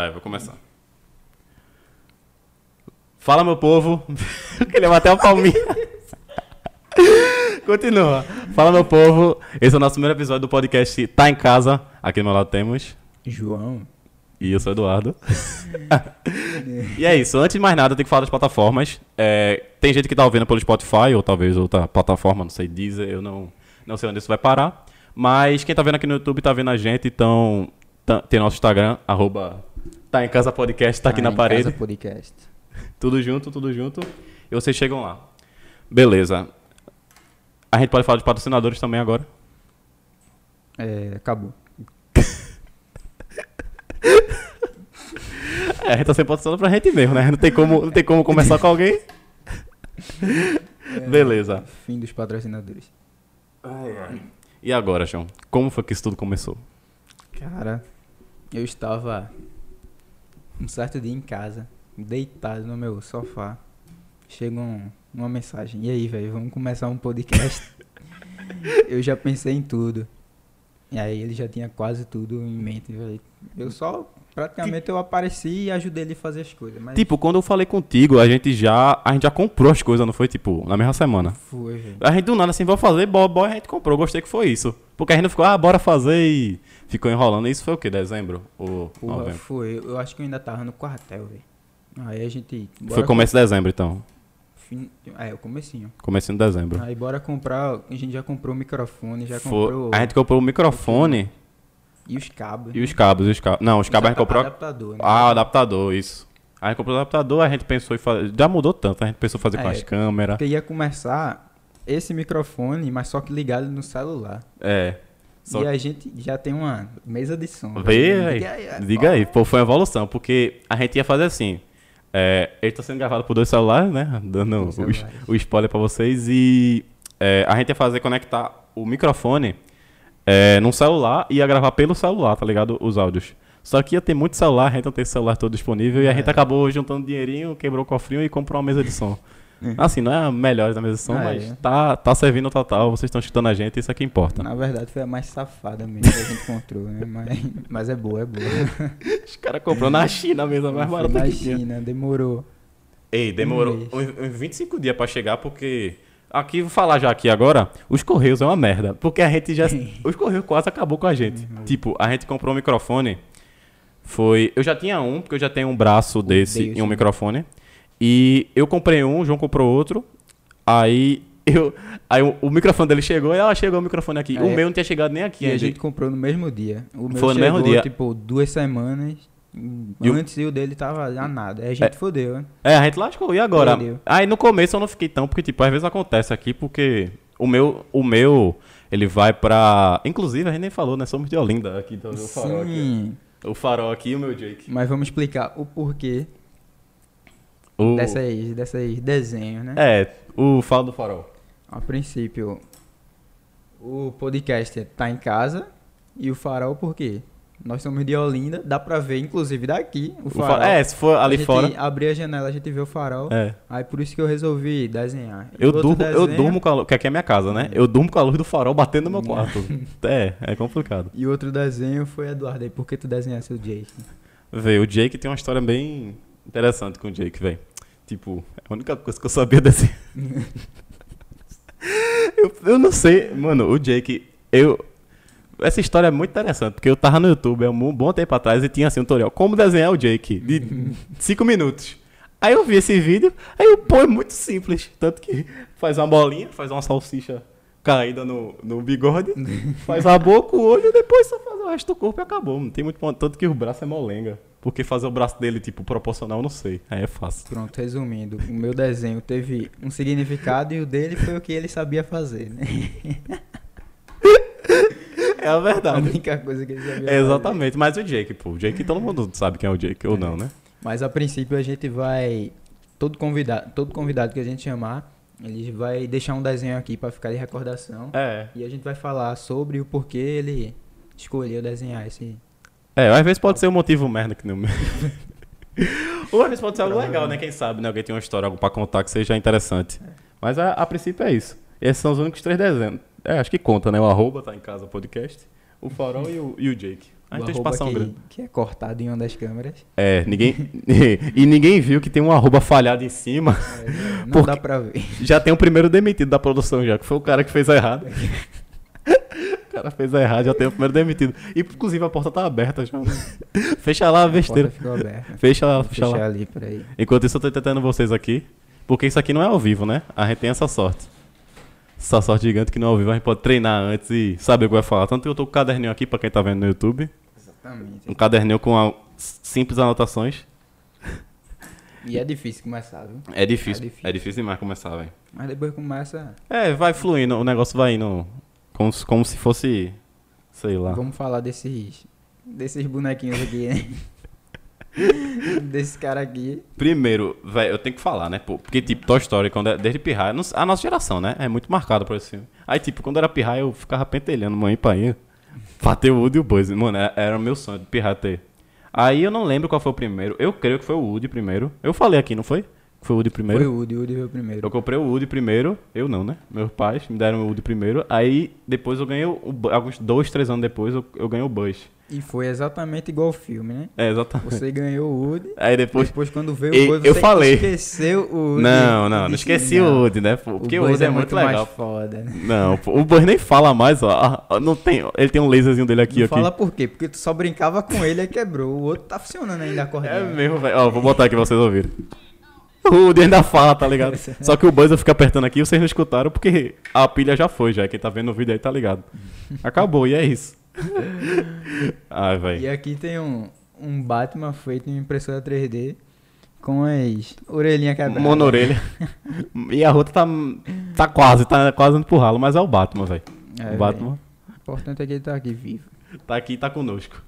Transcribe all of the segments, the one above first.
Aí, vou começar. Fala, meu povo. Queria bater uma palminha. Continua. Fala, meu povo. Esse é o nosso primeiro episódio do podcast Tá em Casa. Aqui do meu lado temos. João. E eu sou o Eduardo. e é isso. Antes de mais nada, eu tenho que falar das plataformas. É, tem gente que tá ouvindo pelo Spotify, ou talvez outra plataforma, não sei, Deezer, eu não, não sei onde isso vai parar. Mas quem tá vendo aqui no YouTube tá vendo a gente, então tá- tem nosso Instagram, arroba Tá em Casa Podcast, tá aqui na em parede. Casa Podcast. Tudo junto, tudo junto. E vocês chegam lá. Beleza. A gente pode falar de patrocinadores também agora. É, acabou. É, a gente tá sempre patrocinando pra gente mesmo, né? Não tem como, não tem como começar com alguém. Beleza. Fim dos patrocinadores. E agora, João? Como foi que isso tudo começou? Cara, eu estava um certo dia em casa, deitado no meu sofá. Chega um- uma mensagem. E aí, velho, vamos começar um podcast. eu já pensei em tudo. E aí ele já tinha quase tudo em mente, velho. Eu só praticamente eu apareci e ajudei ele a fazer as coisas, mas Tipo, quando eu falei contigo, a gente já, a gente já comprou as coisas, não foi? Tipo, na mesma semana. foi, velho. A gente do nada assim, vamos fazer, bora, bora, a gente comprou. Gostei que foi isso. Porque a gente não ficou, ah, bora fazer e ficou enrolando. Isso foi o quê? Dezembro? Ou Porra, novembro? foi. Eu acho que eu ainda tava no quartel, velho. Aí a gente. Foi começo de dezembro, então. É, o comecinho. Comecinho de dezembro. Aí bora comprar, a gente já comprou o microfone, já Foi- comprou A gente comprou o microfone e os cabos. e os cabos. E os cabos. Não, os cabos a gente comprou. adaptador, né? Ah, o adaptador, isso. A gente comprou o adaptador, a gente pensou em fazer. Já mudou tanto, a gente pensou em fazer com É. as câmeras. Porque ia começar esse microfone, mas só que ligado no celular. É. Só E a gente já tem uma mesa de som. Vê aí. Diga aí, Diga aí, pô, foi uma evolução, porque a gente ia fazer assim. É, ele tá sendo gravado por dois celulares, né? Dando o, celulares. o spoiler pra vocês. E é, a gente ia fazer conectar o microfone é, num celular e ia gravar pelo celular, tá ligado? Os áudios. Só que ia ter muito celular, a gente não tem celular todo disponível. E a É. gente acabou juntando dinheirinho, quebrou o cofrinho e comprou uma mesa de som. Assim, não é a melhor da mesa de som, Ah, mas é. tá, tá servindo o total, vocês estão escutando a gente, isso é que importa. Na verdade foi a mais safada mesmo que a gente encontrou, né? Mas, mas é boa, é boa. Os caras comprou na China a mesa mais barata na que tinha. China, demorou. Ei, demorou uns, uns 25 dias pra chegar, porque. Aqui, vou falar já aqui agora, os Correios é uma merda. Porque a gente já. os Correios quase acabou com a gente. Tipo, a gente comprou um microfone. Foi. Eu já tinha um, porque eu já tenho um braço desse Deus, e um né? microfone. E eu comprei um, o João comprou outro. Aí eu. Aí o, o microfone dele chegou e ela chegou o microfone aqui. O É. meu não tinha chegado nem aqui E a ainda. gente comprou no mesmo dia. O meu Foi no mesmo chegou, dia. tipo, duas semanas E o- antes e o dele tava a nada. Aí a gente fodeu, né? É, a gente lascou. E agora? Perdeu. Aí no começo eu não fiquei tão, porque tipo, às vezes acontece aqui, porque o meu, o meu, ele vai pra... Inclusive, a gente nem falou, né? Somos de Olinda aqui, então, o farol aqui. O farol aqui e o meu Jake. mas vamos explicar o porquê O... dessas, dessas desenhos, né? É, o fala do farol. A princípio, o podcast tá em casa e o farol por quê? Nós somos de Olinda, dá pra ver, inclusive daqui, o O farol. fa- É, se for ali a gente fora... abrir a janela, a gente vê o farol. É. Aí por isso que eu resolvi desenhar. E Eu o durmo, eu durmo com a luz, que aqui é minha casa, né? Eu durmo com a luz do farol batendo no meu quarto. é, é complicado. E outro desenho foi Eduardo. Aí por que tu desenhasse o Jake? Vê, o Jake tem uma história bem interessante com o Jake, velho. Tipo, é a única coisa que eu sabia desse. eu, eu não sei, mano, o Jake, eu. Essa história é muito interessante, porque eu tava no YouTube há um bom tempo atrás e tinha assim um tutorial como desenhar o Jake, de 5 minutos. Aí eu vi esse vídeo, aí o pô é muito simples. Tanto que faz uma bolinha, faz uma salsicha caída no, no bigode, faz a boca, o olho, depois só faz o resto do corpo e acabou. Não tem muito ponto. Tanto que o braço é molenga. Porque fazer o braço dele, tipo, proporcional, não sei. Aí é fácil. Pronto, resumindo, o meu desenho teve um significado e o dele foi o que ele sabia fazer, né? É a A verdade. única coisa que ele sabia É exatamente. Mas o Jake, pô. O Jake, todo mundo sabe quem é o Jake, ou não, né? Mas a princípio a gente vai. Todo convidado, todo convidado que a gente chamar, ele vai deixar um desenho aqui pra ficar de recordação. É. E a gente vai falar sobre o porquê ele escolheu desenhar esse. É, às vezes pode ser um motivo merda que nem o meu. Ou às vezes pode ser algo legal, né? Quem sabe, né? Alguém tem uma história, algo pra contar que seja interessante. Mas a, a princípio é isso. Esses são os únicos três desenhos. É, acho que conta, né? O arroba tá em casa podcast. O Farol e o, e o Jake. A O gente tem grande. que é cortado em uma das câmeras. É, ninguém. e ninguém viu que tem um arroba falhado em cima. É, não dá pra ver. Já tem o primeiro demitido da produção, já, que foi o cara que fez errado. o cara fez errado, já tem o primeiro demitido. E inclusive a porta tá aberta já. fecha lá a A besteira. porta ficou aberta. Fecha lá, fecha fechar lá. ali, peraí. Enquanto isso, eu tô tentando vocês aqui. Porque isso aqui não é ao vivo, né? A gente tem essa sorte. Essa sorte gigante que não é ao vivo. A gente pode treinar antes e saber o que vai falar. Tanto que eu tô com o caderninho aqui, pra quem tá vendo no YouTube. Exatamente. Um caderninho com a- simples anotações. E é difícil começar, viu? É difícil. É É difícil. difícil, demais começar, velho. Mas depois começa. É, vai fluindo. O negócio vai indo. Como, se- como se fosse. Sei lá. Vamos falar desses. Desses bonequinhos aqui, né? Desse cara aqui. Primeiro, velho, eu tenho que falar, né? pô, Porque, tipo, Toy Story, quando é, desde pirraia, a nossa geração, né? É muito marcada por esse filme. Aí, tipo, quando era pirraia, eu ficava pentelhando mãe e pai. Pra ter o Woody e o Buzz. Mano, era, era o meu sonho de pirraia ter. Aí eu não lembro qual foi o primeiro. Eu creio que foi o Woody primeiro. Eu falei aqui, não foi? Foi o Woody primeiro. Foi o Woody, o Woody veio primeiro. Eu comprei o Woody primeiro, eu não, né? Meus pais me deram o Woody primeiro, aí depois eu ganhei, o, alguns dois, três anos depois, eu, eu ganhei o Buzz. E foi exatamente igual ao filme, né? É, exatamente. Você ganhou o Woody. Aí depois... Depois, quando veio E- o eu você falei. esqueceu o Woody. Não, não, não esqueci "Não, o Woody, né? Porque o, Woody é, muito legal. mais foda, né? Não, o Buzz nem fala mais, ó. Ah, Não tem, ele tem um laserzinho dele aqui, Não aqui. fala por quê? Porque tu só brincava com ele e quebrou. O outro tá funcionando ainda a É cordinha. mesmo, velho. Ó, vou botar aqui pra vocês ouvirem. O Woody ainda fala, tá ligado? Só que o Buzz eu fico apertando aqui e vocês não escutaram porque a pilha já foi, já. Quem tá vendo o vídeo aí tá ligado. Acabou, e é isso. Ai, E velho. aqui tem um, um Batman feito em impressora 3D com as orelhinhas quebradas. Monorelha. E a outra tá, tá quase, tá quase indo pro ralo, mas é o Batman, velho. É, o Batman. O importante é que ele tá aqui vivo. tá aqui e tá conosco.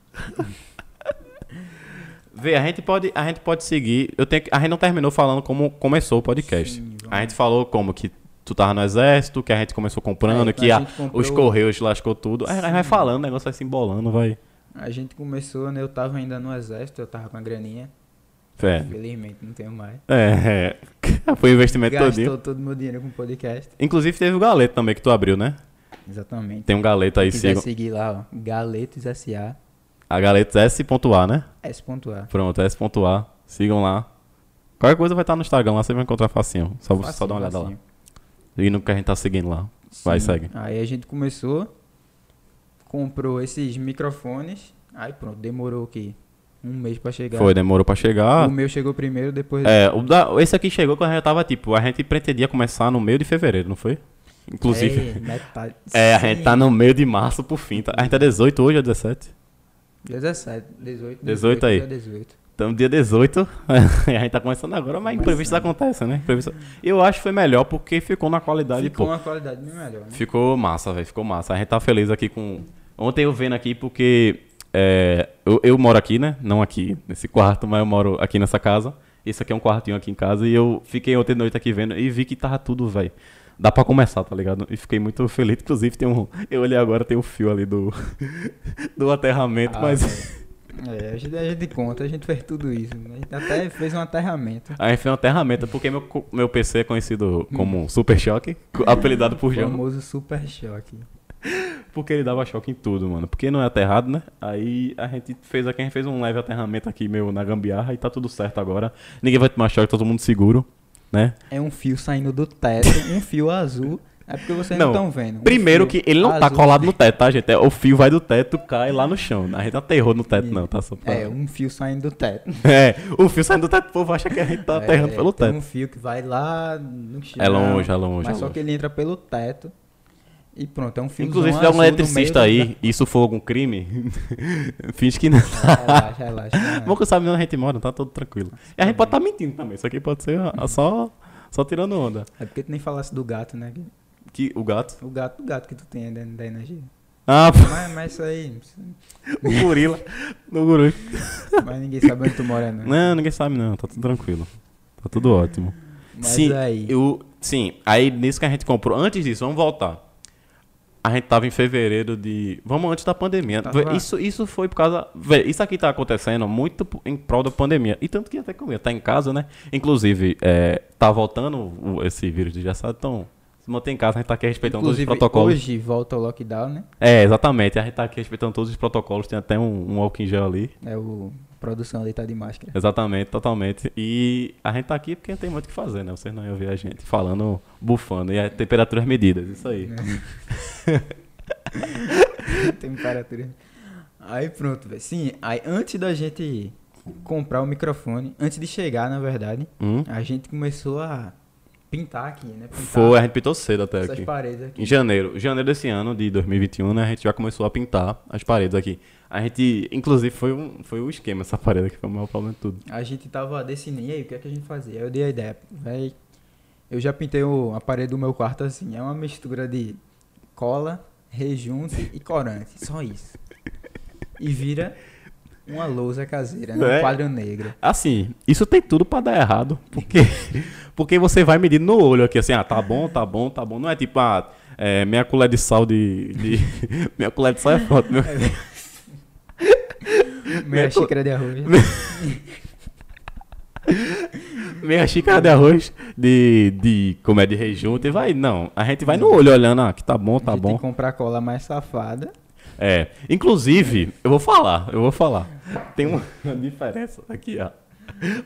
Vê, a gente pode, a gente pode seguir. Eu tenho, a gente não terminou falando como começou o podcast. Sim, a gente falou como que tu tava no exército, que a gente começou comprando, É, que a a- comprou- os correios lascou tudo. Aí a gente vai falando, o negócio vai se embolando, vai. A gente começou, né? Eu tava ainda no exército, eu tava com a graninha. É, Infelizmente não tenho mais. é, é. Foi um investimento Gastou todinho. todo o meu dinheiro com podcast. Inclusive teve o galeto também que tu abriu, né? Exatamente. Tem um galeto aí, sigam. seguir lá, ó. Galetos SA, A galeto S.A, né? S.A. Pronto, S.A. Sigam lá. Qualquer coisa vai estar no Instagram lá, você vai encontrar facinho. Só, só Facinho, dá uma olhada lá. facinho. E no que a gente tá seguindo lá. Vai, Sim. segue. Aí a gente começou, comprou esses microfones. Aí pronto, demorou o quê? Um mês pra chegar. Foi, demorou pra chegar. O meu chegou primeiro, depois. É, o da- esse aqui chegou quando a gente tava, tipo, a gente pretendia começar no meio de fevereiro, não foi? Inclusive. É, metade. É, a gente tá no meio de março pro fim. Tá? A gente é 18 hoje, é 17? 17, 18. 18 aí. dia 18. Então, dia 18, a gente tá começando agora, mas imprevistos acontecem, né? Imprevisto... Eu acho que foi melhor porque ficou na qualidade, Ficou pô. uma qualidade bem melhor, né? Ficou massa, velho. Ficou massa. A gente tá feliz aqui com. Ontem eu vendo aqui porque. é, eu, eu moro aqui, né? Não aqui nesse quarto, mas eu moro aqui nessa casa. Esse aqui é um quartinho aqui em casa. E eu fiquei ontem de noite aqui vendo e vi que tava tudo, velho. Dá pra começar, tá ligado? E fiquei muito feliz. Inclusive, tem um. Eu olhei agora, tem o fio ali do. do aterramento, Ah, mas. velho. É, a gente, a gente conta, a gente fez tudo isso. né? A gente até fez um aterramento. A gente fez um aterramento, porque meu, meu PC é conhecido como Super Choque, apelidado por O João. famoso super choque. Porque ele dava choque em tudo, mano. Porque não é aterrado, né? Aí a gente fez aqui, a gente fez um leve aterramento aqui, meu, na gambiarra, e tá tudo certo agora. Ninguém vai tomar choque, tá todo mundo seguro, né? É um fio saindo do teto, um fio azul. É porque vocês não estão vendo. Um Primeiro que ele não tá azul. colado no teto, tá, gente? É, o fio vai do teto, cai lá no chão. A gente não aterrou no teto, não, tá? Só pra... É, um fio saindo do teto. É, o fio saindo do teto, o povo acha que a gente tá aterrando É, pelo tem teto. um fio que vai lá no chão. É longe, é longe, Mas é só longe. que ele entra pelo teto. E pronto, é um fio Inclusive, se der um eletricista aí, e isso for algum crime, finge que não. Relaxa, relaxa. não é. Bom que sabe onde a gente mora, tá tudo tranquilo. E a gente pode estar mentindo também, isso aqui pode ser só, só tirando onda. É porque tu nem falasse do gato, né? Que, o gato? O gato, o gato que tu tem dentro da energia. Ah, Mas, mas isso aí. o gorila. No guru. Mas ninguém sabe onde tu mora, não. Não, ninguém sabe não, tá tudo tranquilo. Tá tudo ótimo. Mas sim, aí. eu, sim, aí nisso que a gente comprou. Antes disso, vamos voltar. A gente tava em fevereiro de. Vamos antes da pandemia. Vé, Isso, isso foi por causa. Vé, isso aqui tá acontecendo muito em prol da pandemia. E tanto que até comigo, tá em casa, né? Inclusive, é, tá voltando o- esse vírus de gestado, então. Manter em casa, a gente tá aqui respeitando Inclusive, todos os protocolos. hoje volta o lockdown, né? É, exatamente. A gente tá aqui respeitando todos os protocolos. Tem até um, um álcool em gel ali. É o a produção ali tá de máscara. Exatamente, totalmente. E a gente tá aqui porque tem muito o que fazer, né? Vocês não iam ver a gente falando, bufando. E a temperaturas medidas, isso aí. Temperatura. Aí pronto, velho. Sim, aí antes da gente comprar o microfone, antes de chegar, na verdade, Hum? a gente começou a pintar aqui, né? Pintar Foi, a gente pintou cedo até aqui. paredes aqui. Em janeiro. Janeiro desse ano, de 2021, né? A gente já começou a pintar as paredes aqui. A gente, inclusive, foi um, foi um esquema essa parede aqui, foi o maior problema de tudo. A gente tava decidindo, e aí, o que é que a gente fazia? Aí eu dei a ideia, véi, eu já pintei o, a parede do meu quarto assim, é uma mistura de cola, rejunte e corante, só isso. E vira uma lousa caseira, né? É. um quadro negro. Assim, isso tem tudo pra dar errado, porque porque você vai medindo no olho aqui, assim, ah, tá bom, tá bom, tá bom. Não é tipo, ah, é, meia colher de sal de... de meia colher de sal é foda, meu. Meia co- xícara de arroz. Meia xícara de arroz de, de como é de rejunte, e vai, não. A gente vai no olho olhando, ah, que tá bom, tá a gente tem bom. que comprar cola mais safada. É, inclusive, eu vou falar, eu vou falar. Tem uma diferença aqui, ó.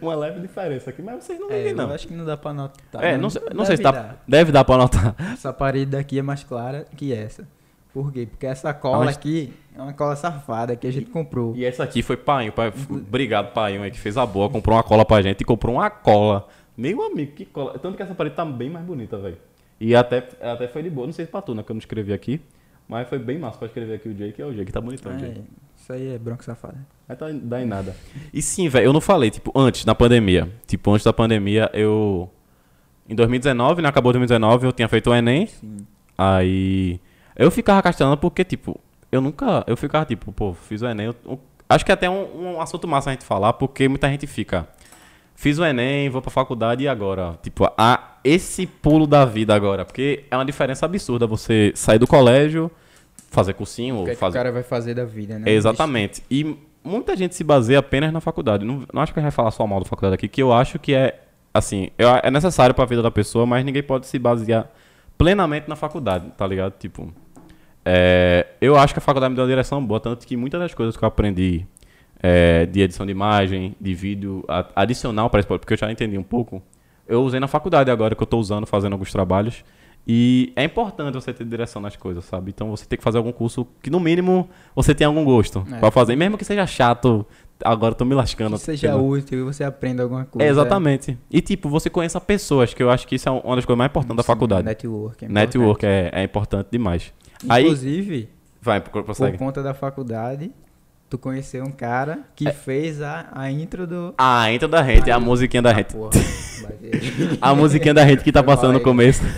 Uma leve diferença aqui, mas vocês não É, veem, eu não. acho que não dá pra notar. É, mas não, sei- não sei se tá, dar. deve dar pra notar. Essa parede daqui é mais clara que essa. Por quê? Porque essa cola Mas- aqui é uma cola safada que a gente comprou. E essa aqui foi Painho, pai, obrigado Painho aí que fez a boa, comprou uma cola pra gente e comprou uma cola. Meu amigo, que cola. Tanto que essa parede tá bem mais bonita, velho. E até, até foi de boa, não sei se pra tu, né, que eu não escrevi aqui. Mas foi bem massa pra escrever aqui o Jake, é o Jake, tá bonitão, É, Jake. isso aí é bronca safada. Aí tá dá em nada. E sim, velho, eu não falei, tipo, antes da pandemia. Tipo, antes da pandemia, eu. Em 2019, né? Acabou 2019, eu tinha feito o Enem. Sim. Aí. Eu ficava castelando porque, tipo, eu nunca. Eu ficava, tipo, pô, fiz o Enem. eu- eu- acho que é até um, um assunto massa a gente falar, porque muita gente fica. Fiz o Enem, vou pra faculdade e agora? Tipo, a, esse pulo da vida agora. Porque é uma diferença absurda você sair do colégio, fazer cursinho, O que, é que o fazer. cara vai fazer da vida, né? Exatamente. E muita gente se baseia apenas na faculdade. Não, não acho que a gente vai falar só mal da faculdade aqui, que eu acho que é, assim, é necessário pra vida da pessoa, mas ninguém pode se basear plenamente na faculdade, tá ligado? Tipo, é, eu acho que a faculdade me deu uma direção boa, tanto que muitas das coisas que eu aprendi é, de edição de imagem, de vídeo, a- adicional para esse porque eu já entendi um pouco, eu usei na faculdade agora que eu tô usando, fazendo alguns trabalhos. E é importante você ter direção nas coisas, sabe? Então você tem que fazer algum curso que, no mínimo, você tenha algum gosto É. pra fazer. Mesmo que seja chato, agora eu tô me lascando. Que seja útil e você aprenda alguma coisa. É, exatamente. E, tipo, você conheça pessoas, que eu acho que isso é uma das coisas mais importantes da Sim, faculdade. Network. é Network é, é importante demais. Aí, Inclusive, vai, por conta da faculdade, tu conheceu um cara que É. fez a, a intro do. Ah, entra da gente, é a musiquinha da Ah, bateu. A musiquinha da gente que tá passando no aí. começo.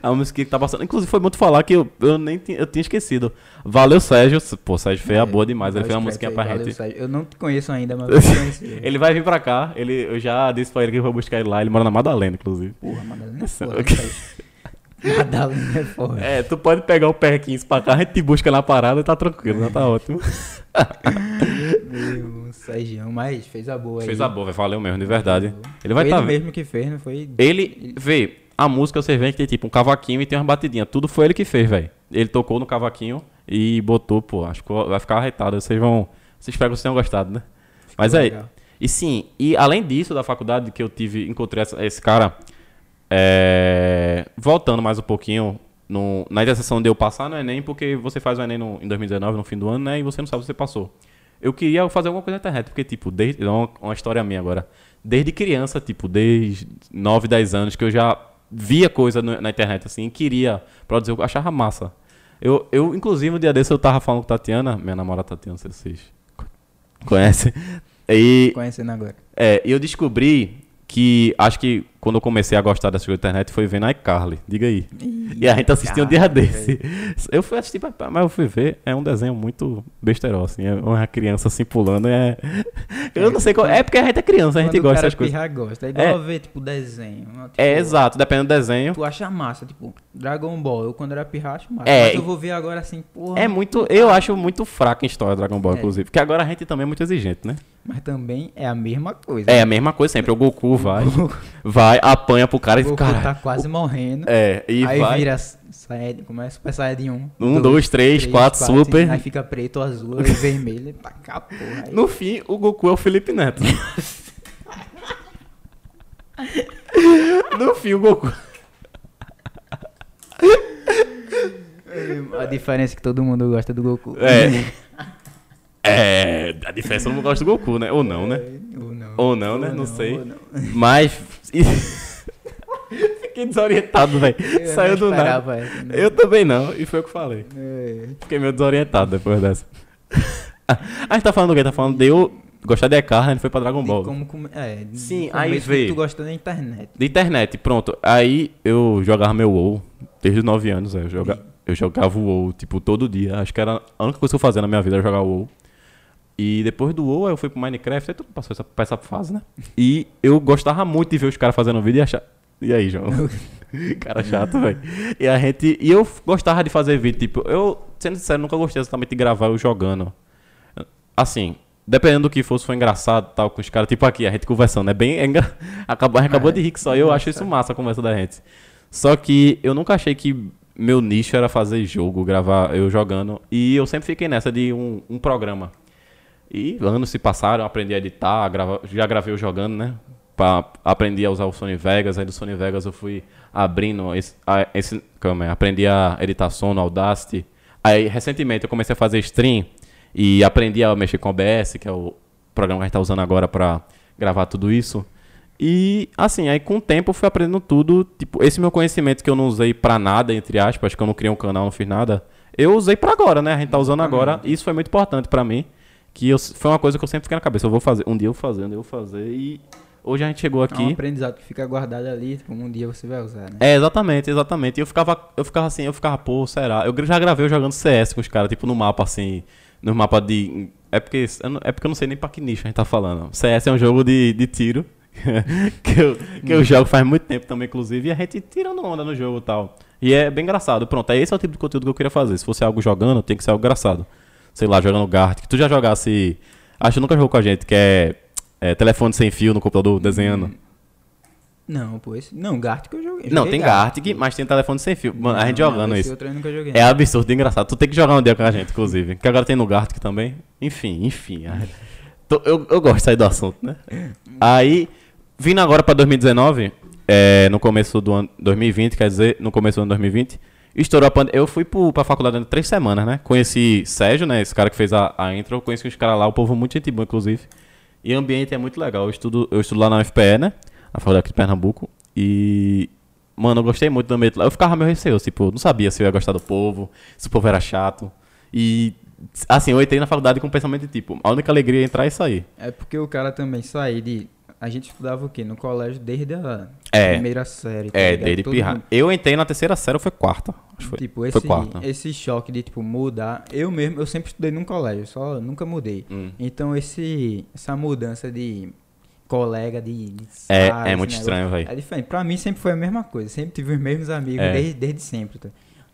A musiquinha que tá passando. Inclusive, foi muito falar que eu, eu nem tinha, eu tinha esquecido. Valeu, Sérgio. Pô, Sérgio fez a boa demais. Ele fez uma musiquinha créditos pra aí, gente. Sérgio. Eu não te conheço ainda, mas eu. Ele vai vir pra cá. Ele, eu já disse pra ele que eu vou buscar ele lá. Ele mora na Madalena, inclusive. Porra, Madalena é foda. Né? Madalena é foda. É, tu pode pegar o pé 15 pra cá, a gente te busca na parada e tá tranquilo, já tá ótimo. Meu, Sérgio, mas fez a boa aí. Fez a boa. Valeu mesmo, de verdade. Ele vai foi tá ele mesmo que fez, não foi? Ele, vê, a música você vê que tem tipo um cavaquinho e tem umas batidinhas. Tudo foi ele que fez, velho. Ele tocou no cavaquinho e botou, pô, acho que vai ficar arretado. Vocês vão. Vocês que vocês tenham gostado, né? Mas Ficou aí. legal. E sim, e além disso, da faculdade que eu tive, encontrei essa- esse cara. É, voltando mais um pouquinho. No, na interseção de eu passar no Enem, porque você faz o Enem no- em 2019, no fim do ano, né? E você não sabe se você passou. Eu queria fazer alguma coisa na internet, porque, tipo, desde, é uma, uma história minha agora. Desde criança, tipo, desde 9, 10 anos, que eu já via coisa no- na internet, assim, e queria produzir, eu achava massa. Eu, eu, inclusive, um dia desse eu tava falando com Tatiana, minha namorada Tatiana, se vocês conhecem. E Conhecendo agora. é, e eu descobri que acho que quando eu comecei a gostar dessa coisa da internet foi vendo iCarly. Diga aí. E a gente assistiu um dia desse. Eu fui assistir, mas eu fui ver. É um desenho muito besterol, assim. É uma criança assim pulando. É... Eu não sei qual. É porque a gente é criança, a gente Quando gosta dessas coisas. pirra, gosta. É igual É. ver, tipo, desenho. Tipo, É exato, dependendo do desenho. Tu acha massa, tipo, Dragon Ball. Eu quando era pirra acho massa. É, Mas eu vou ver agora assim, porra. É muito. Eu acho muito fraco em história Dragon Ball, É. inclusive. Porque agora a gente também é muito exigente, né? Mas também é a mesma coisa. É a mesma coisa sempre. O Goku vai. Vai vai, apanha pro cara e O fica. Goku Cara, tá quase morrendo. É, e aí vai. vira Saiyajin, como é? Super Saiyajin 1. Um, dois, três, quatro, super. Aí fica preto, azul, e vermelho. Tá cá, porra. Aí, No fim, o Goku é o Felipe Neto. no fim, o Goku. A diferença é que todo mundo gosta do Goku. É. É. A diferença eu não gosta do Goku, né? Ou não, né? Ou não. Ou não, né? Ou Não sei. ou não. Mas. Fiquei desorientado, velho. Saiu não do nada. né? Eu também não, e foi o que falei. É. Fiquei meio desorientado depois dessa. a gente tá falando do quê? Tá falando de eu gostar de carro, a gente foi pra Dragon Ball. como é, Sim, como aí que Tu gosta da internet. De internet, pronto. Aí eu jogava meu WoW desde os 9 anos. é, Eu, joga, eu jogava o WoW, tipo, todo dia. Acho que era a única coisa que eu fazia na minha vida era jogar o WoW. E depois do WoW eu fui pro Minecraft, aí tudo passou essa, essa fase, né? E eu gostava muito de ver os caras fazendo vídeo e achar. E aí, João? cara chato, velho. E a gente. E eu gostava de fazer vídeo, tipo, eu, sendo sincero, nunca gostei exatamente de gravar eu jogando. Assim, dependendo do que fosse, foi engraçado tal, com os caras, tipo aqui, a gente conversando. É bem. É engra... acabou, acabou É, de rir que só eu acho isso massa a conversa da gente. Só que eu nunca achei que meu nicho era fazer jogo, gravar eu jogando. E eu sempre fiquei nessa de um, um programa. E anos se passaram, aprendi a editar, grava- já gravei jogando, né? Pra, aprendi a usar o Sony Vegas, aí do Sony Vegas eu fui abrindo esse, a- esse calma aí, aprendi a editar som no Audacity. Aí recentemente eu comecei a fazer stream e aprendi a mexer com o OBS, que é o programa que a gente tá usando agora pra gravar tudo isso. E assim, aí com o tempo eu fui aprendendo tudo, tipo, esse meu conhecimento que eu não usei pra nada, entre aspas, que eu não criei um canal, não fiz nada, eu usei pra agora, né? A gente tá usando agora, e isso foi muito importante pra mim, que eu, foi uma coisa que eu sempre fiquei na cabeça, eu vou fazer, um dia eu vou fazer, um dia eu vou fazer, e hoje a gente chegou É um aqui. aprendizado que fica guardado ali, tipo, um dia você vai usar, né? É, exatamente, exatamente. E eu ficava, eu ficava assim, eu ficava, pô, será? Eu já gravei eu jogando CS com os caras, tipo, no mapa assim, no mapa de. É porque, eu não- é porque eu não sei nem pra que nicho a gente tá falando. CS é um jogo de, de tiro. que, eu, que eu jogo faz muito tempo também, inclusive, e a gente tirando onda no jogo e tal. E é bem engraçado. Pronto, é esse é o tipo de conteúdo que eu queria fazer. Se fosse algo jogando, tem que ser algo engraçado. Sei lá, jogando Gartic. Tu já jogasse. Acho que nunca jogou com a gente, que é, é telefone sem fio no computador desenhando. Não, esse... Não, Gartic eu joguei. Não, tem Gartic, mas tem telefone sem fio. Mano, a gente Não, jogando isso. outro eu nunca joguei. É absurdo e engraçado. Tu tem que jogar um dia com a gente, inclusive. Que agora tem no Gartic também. Enfim, enfim. Eu, eu gosto de sair do assunto, né? Aí, vindo agora pra 2019, é, no começo do ano 2020, quer dizer, no começo do ano 2020, estourou a pandemia. Eu fui pro, pra faculdade em três semanas, né? Conheci Sérgio, né? Esse cara que fez a, a intro. Conheci os caras lá, o povo muito gente boa, inclusive. E o ambiente é muito legal. Eu estudo, eu estudo lá na UFPE, né? Na faculdade aqui de Pernambuco. E. Mano, eu gostei muito do ambiente lá. Eu ficava meio receoso, tipo, não sabia se eu ia gostar do povo, se o povo era chato. E. Assim, eu entrei na faculdade com o pensamento de tipo, a única alegria é entrar e sair. É porque o cara também sair de. A gente estudava o quê? No colégio desde a É. primeira série. tá É, desde pirra. mundo- Eu entrei na terceira série ou foi quarta? Acho foi. Tipo, foi esse, quarta. esse choque de, tipo, mudar. Eu mesmo, eu sempre estudei num colégio, só nunca mudei. Hum. Então, esse, essa mudança de colega, de, de É- é muito negócio, estranho, véi. É diferente. Pra mim sempre foi a mesma coisa. Sempre tive os mesmos amigos É. desde, desde sempre. tá?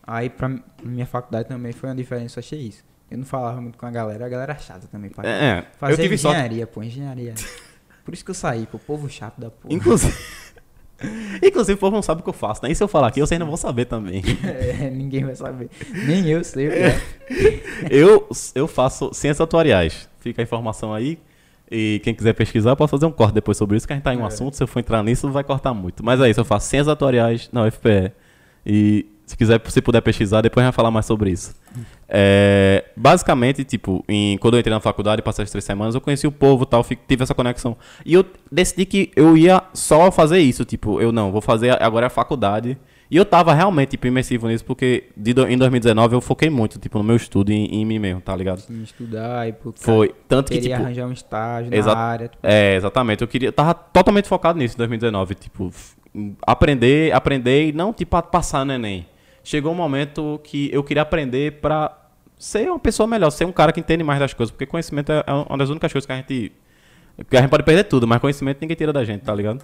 Aí pra mi- minha faculdade também foi uma diferença, eu achei isso. Eu não falava muito com a galera, a galera era chata também. Pra É, é. eu Fazer tive sorte. engenharia, pô, engenharia. Por isso que eu saí, pô, povo chato da porra. Inclusive. Inclusive, o povo não sabe o que eu faço, né? E se eu falar aqui, vocês não vão saber também. É, ninguém vai saber. Nem eu sei o que é. eu, eu faço ciências atuariais. Fica a informação aí. E quem quiser pesquisar, eu posso fazer um corte depois sobre isso, que a gente tá em um É. assunto. Se eu for entrar nisso, vai cortar muito. Mas é isso, eu faço ciências atuariais na UFPE. E se quiser, se puder pesquisar, depois a gente vai falar mais sobre isso. É, basicamente, tipo, em- quando eu entrei na faculdade, passei as três semanas, eu conheci o povo e tal, fi- tive essa conexão. E eu decidi que eu ia só fazer isso, tipo, eu não, vou fazer agora a faculdade. E eu tava realmente, tipo, imersivo nisso, porque de em 2019 eu foquei muito, tipo, no meu estudo e em, em mim mesmo, tá ligado? Assim, estudar e pro Foi. Tanto que, queria tipo. arranjar um estágio na área. tipo, É, exatamente. Eu queria, eu tava totalmente focado nisso em 2019, tipo, aprender, aprender e não tipo passar no ENEM. Chegou um momento que eu queria aprender pra ser uma pessoa melhor, ser um cara que entende mais das coisas, porque conhecimento é é uma das únicas coisas que a gente que a gente pode perder tudo, mas conhecimento ninguém tira da gente, tá ligado?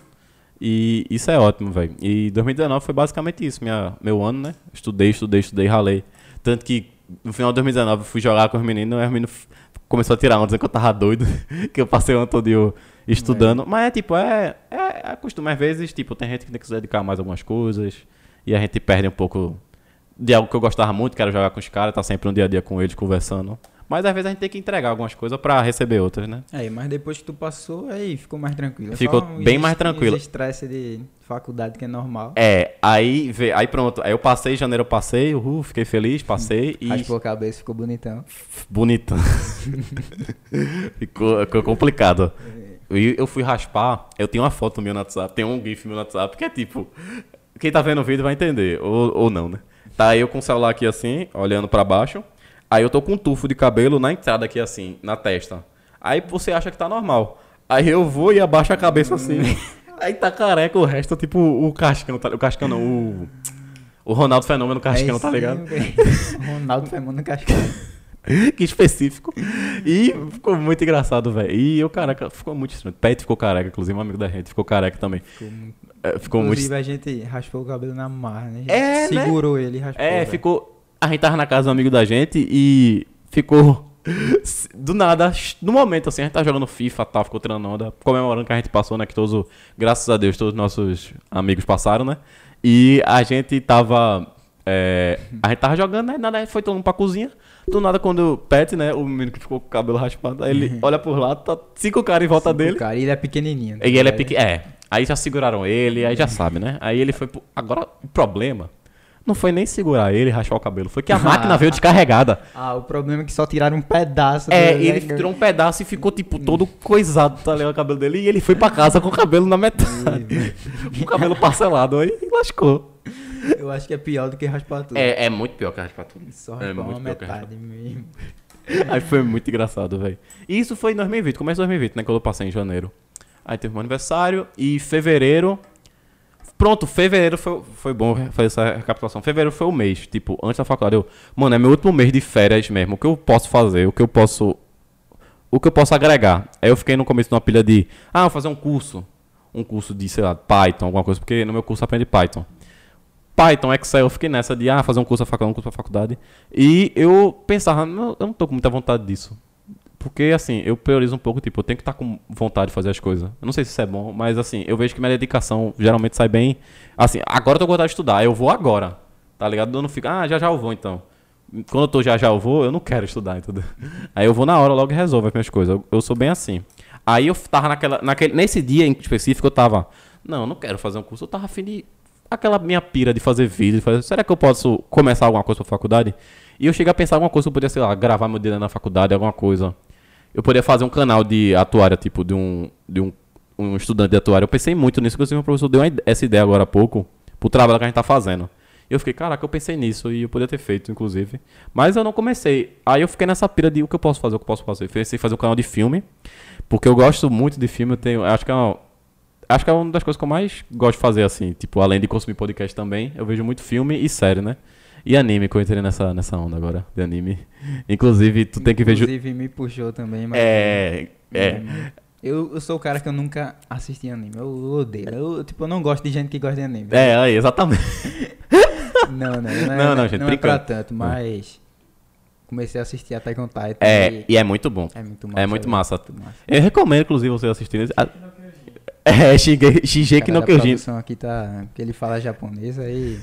E isso é ótimo, velho. E 2019 foi basicamente isso, minha, meu ano, né? Estudei, estudei, estudei, ralei. Tanto que no final de 2019 eu fui jogar com os meninos, e os meninos começou a tirar onda dizendo que eu tava doido, que eu passei o ano todo eu estudando. Mas é tipo, é, é, é costume. Às vezes, tipo, tem gente que tem que se dedicar mais a algumas coisas e a gente perde um pouco de algo que eu gostava muito, que era jogar com os caras, tá sempre no dia a dia com eles, conversando. Mas às vezes a gente tem que entregar algumas coisas pra receber outras, né? É, mas depois que tu passou, aí ficou mais tranquilo. É Ficou um bem mais tranquilo. estresse de faculdade que é normal. É, aí, aí pronto. Aí eu passei, janeiro eu passei, uhul, fiquei feliz, passei e. Raspou a cabeça, ficou bonitão. Bonitão. ficou, ficou complicado. E eu fui raspar, eu tenho uma foto minha no WhatsApp, tem um GIF meu no WhatsApp que é tipo. Quem tá vendo o vídeo vai entender, ou, ou não, né? Tá eu com o celular aqui assim, olhando pra baixo. Aí eu tô com um tufo de cabelo na entrada aqui assim, na testa. Aí você acha que tá normal. Aí eu vou e abaixo a cabeça assim. Aí tá careca, o resto, tipo, o Cascão, tá, o Cascão não, o, o Ronaldo Fenômeno Cascão, É tá ligado? Ronaldo Fenômeno Cascão. que específico. E ficou muito engraçado, velho. E eu, careca, ficou muito estranho. Pet ficou careca, inclusive um amigo da gente ficou careca também. Ficou muito... É, ficou muito Inclusive, a gente raspou o cabelo na marra, né? É, né? Segurou ele e raspou. É, velho. ficou. A gente tava na casa do amigo da gente e ficou. Do nada, no momento assim, a gente tá jogando FIFA tal, ficou tirando onda, comemorando que a gente passou, né? Que todos, graças a Deus, todos os nossos amigos passaram, né? E a gente tava. é, a gente tava jogando, né? Nada, foi todo mundo pra cozinha. Do nada, quando o Pet, né? O menino que ficou com o cabelo raspado, aí ele olha por lá, tá cinco caras em volta Cinco dele. Cara, e ele é pequenininho. tá E ele é pequeno. É. Aí já seguraram ele, aí já sabe, né? Aí ele foi. pro- Agora, o problema não foi nem segurar ele e raspar o cabelo, foi que a máquina veio descarregada. Ah, o problema é que só tiraram um pedaço. É, ele né? tirou um pedaço e ficou, tipo, todo coisado, tá ligado? O cabelo dele. E ele foi pra casa com o cabelo na metade. o cabelo parcelado. Aí lascou. Eu acho que é pior do que raspar tudo. É, é muito pior que raspar tudo. Só é raspar muito uma pior que metade mesmo. Aí foi muito engraçado, velho. E isso foi em 2020, começo de 2020, né? Quando eu passei em janeiro. Aí teve meu aniversário e fevereiro. Pronto, fevereiro foi, foi bom fazer essa recapitulação. Fevereiro foi o mês, tipo, antes da faculdade. Eu, mano, é meu último mês de férias mesmo. O que eu posso fazer? O que eu posso. O que eu posso agregar? Aí eu fiquei no começo de uma pilha de. Ah, vou fazer um curso. Um curso de, sei lá, Python, alguma coisa, porque no meu curso aprende Python. Python, Excel, eu fiquei nessa de ah, fazer um curso da faculdade, um curso da faculdade. E eu pensava, não, eu não tô com muita vontade disso. Porque, assim, eu priorizo um pouco, tipo, eu tenho que estar com vontade de fazer as coisas. Eu não sei se isso é bom, mas, assim, eu vejo que minha dedicação geralmente sai bem. Assim, agora eu tô com vontade de estudar, eu vou agora. Tá ligado? Eu não fico, ah, já já eu vou então. Quando eu tô já já eu vou, eu não quero estudar, entendeu? Aí eu vou na hora logo e resolvo as minhas coisas. Eu, eu sou bem assim. Aí eu tava naquela, naquele, nesse dia em específico, eu tava, não, eu não quero fazer um curso, eu tava afim de. Aquela minha pira de fazer vídeo, de fazer, será que eu posso começar alguma coisa pra faculdade? E eu cheguei a pensar alguma coisa que eu podia, sei lá, gravar meu dia na faculdade, alguma coisa. Eu poderia fazer um canal de atuária, tipo, de um, de um, um estudante de atuária. Eu pensei muito nisso, inclusive o professor deu essa ideia agora há pouco, pro trabalho que a gente tá fazendo. E eu fiquei, caraca, eu pensei nisso e eu poderia ter feito, inclusive. Mas eu não comecei. Aí eu fiquei nessa pira de o que eu posso fazer, o que eu posso fazer. Pensei em fazer um canal de filme, porque eu gosto muito de filme, eu tenho, acho que é uma, acho que é uma das coisas que eu mais gosto de fazer, assim, tipo, além de consumir podcast também, eu vejo muito filme e série, né? E anime, que eu entrei nessa, nessa onda agora, de anime. Inclusive, tu tem que ver... Inclusive, me puxou também, mas... É, é, Eu, eu sou o cara que eu nunca assisti anime. Eu odeio. Eu, tipo, eu não gosto de gente que gosta de anime. é, aí, exatamente. Não, não. Não, é, Não, não, gente, não é pra tanto, mas... Comecei a assistir Attack on Titan É, e e é muito bom. é muito massa. É muito massa. Muito massa. Eu recomendo, inclusive, você assistir. A- É, Shige- no Cara, A Kyojin. produção aqui tá... Que ele fala japonês, aí...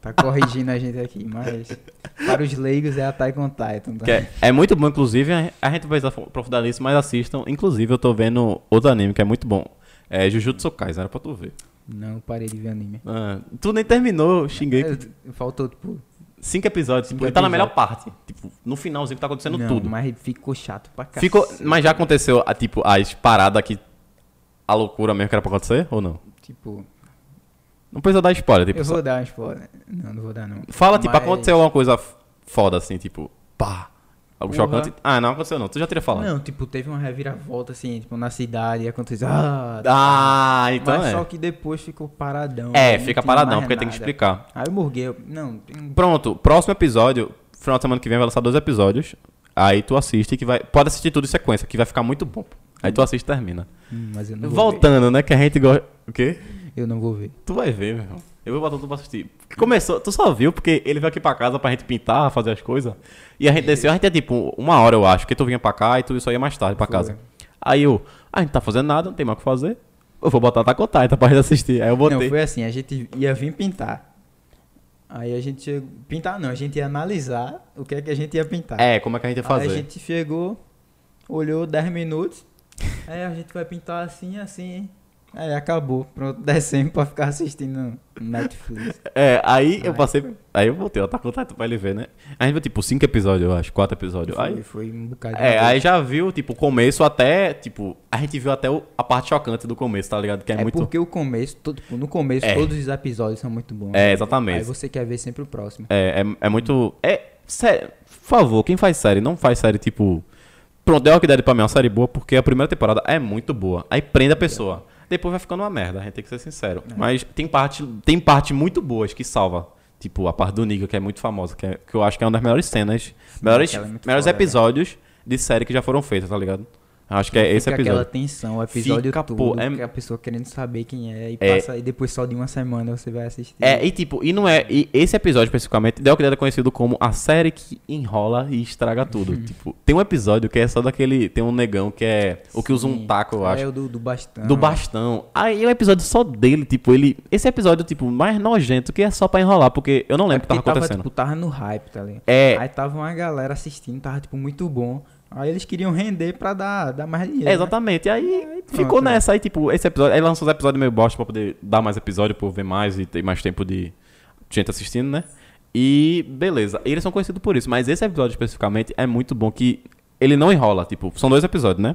Tá corrigindo a gente aqui, mas... Para os leigos é Attack on Titan. Tá? É, é muito bom, inclusive, a- a gente vai aprofundar nisso, mas assistam. Inclusive, eu tô vendo outro anime que é muito bom. É Jujutsu Kaisen, era pra tu ver. Não parei de ver anime. Ah, tu nem terminou, Shingeki. É, Faltou, tipo... Cinco episódios, tipo, Cinco ele tá na melhor parte. Tipo, no finalzinho que tá acontecendo não, tudo. mas ficou chato pra caralho. Ficou, mas já aconteceu, a, tipo, as paradas que... A loucura mesmo que era pra acontecer, ou não? Tipo, Não precisa dar spoiler, tipo, eu só- vou dar um spoiler. Não, não vou dar não. Fala, tipo, Mas- aconteceu alguma coisa foda, assim, tipo, pá. Algo Porra. chocante. Ah, não aconteceu não. Tu já teria falado. Não, tipo, teve uma reviravolta, assim, tipo, na cidade e aconteceu. Ah, Ah, então mas é. só que depois ficou paradão. É, fica paradão, porque tem que nada. explicar. Aí eu morguei. eu- Não, tem... Pronto, próximo episódio, final de semana que vem vai lançar dois episódios. Aí tu assiste que vai. Pode assistir tudo em sequência, que vai ficar muito bom. Aí tu assiste e termina. Hum, mas eu não Voltando, né? Que a gente gosta. O quê? Eu não vou ver. Tu vai ver, meu irmão. Eu vou botar tudo pra assistir. Porque começou, tu só viu porque ele veio aqui pra casa pra gente pintar, fazer as coisas. E a gente desceu, a gente é tipo uma hora, eu acho, que tu vinha pra cá e tu só ia mais tarde pra Foi. casa. Aí eu, a gente tá fazendo nada, não tem mais o que fazer. Eu vou botar on Titan pra gente assistir. Aí eu botei. Não, foi assim, a gente ia vir pintar. Aí a gente chegou... Pintar não, a gente ia analisar o que é que a gente ia pintar. É, como é que a gente ia fazer? Aí a gente chegou, olhou 10 minutos. Aí a gente vai pintar assim, assim. Aí acabou. Pronto, descemos pra ficar assistindo Netflix. É, aí eu passei. Aí eu voltei, ó, tá com Titan pra ele ver, né? A gente viu tipo cinco episódios, eu acho, quatro episódios. Foi, Aí, foi um bocado de é, aí já viu, tipo, o começo até, tipo, a gente viu até o- a parte chocante do começo, tá ligado? Que é, É, muito. porque o começo, todo, tipo, no começo, É. todos os episódios são muito bons. É, exatamente. Aí você quer ver sempre o próximo. É, é, é muito. É. Sério, por favor, quem faz série, não faz série tipo. Pronto, The Walking Dead pra mim é uma série boa porque a primeira temporada é muito boa. Aí prende a pessoa. Depois vai ficando uma merda, a gente tem que ser sincero. É. Mas tem parte, tem parte muito boas que salva. Tipo, a parte do Niga, que é muito famosa, que, é- que eu acho que é uma das melhores cenas, melhores, aquela é melhores foda, episódios de série que já foram feitos, tá ligado? Acho que é esse Fica aquela episódio. tensão, o episódio Fica, todo, pô, é- a pessoa querendo saber quem é e, É. passa, e depois só de uma semana você vai assistir. É, e tipo, e não é. E esse episódio especificamente, Walking Dead é conhecido como a série que enrola e estraga tudo. Uhum. tipo, tem um episódio que é só daquele. Tem um negão que é. O que usa um taco, eu É acho. o do, do bastão. Do bastão. Aí é um episódio só dele, tipo, ele. Esse episódio, tipo, mais nojento que é só pra enrolar, porque eu não lembro o que tava tava, acontecendo. tipo, tava no hype, tá ligado? É. Aí tava uma galera assistindo, tava, tipo, muito bom. Aí eles queriam render pra dar, dar mais dinheiro. É, né? exatamente. E aí, Aí pronto, ficou né? nessa aí, tipo, esse episódio. Aí lançou os episódios meio bosta pra poder dar mais episódio, pra eu ver mais e ter mais tempo de gente assistindo, né? E beleza. Eles são conhecidos por isso, mas esse episódio especificamente é muito bom que ele não enrola, tipo, são dois episódios, né?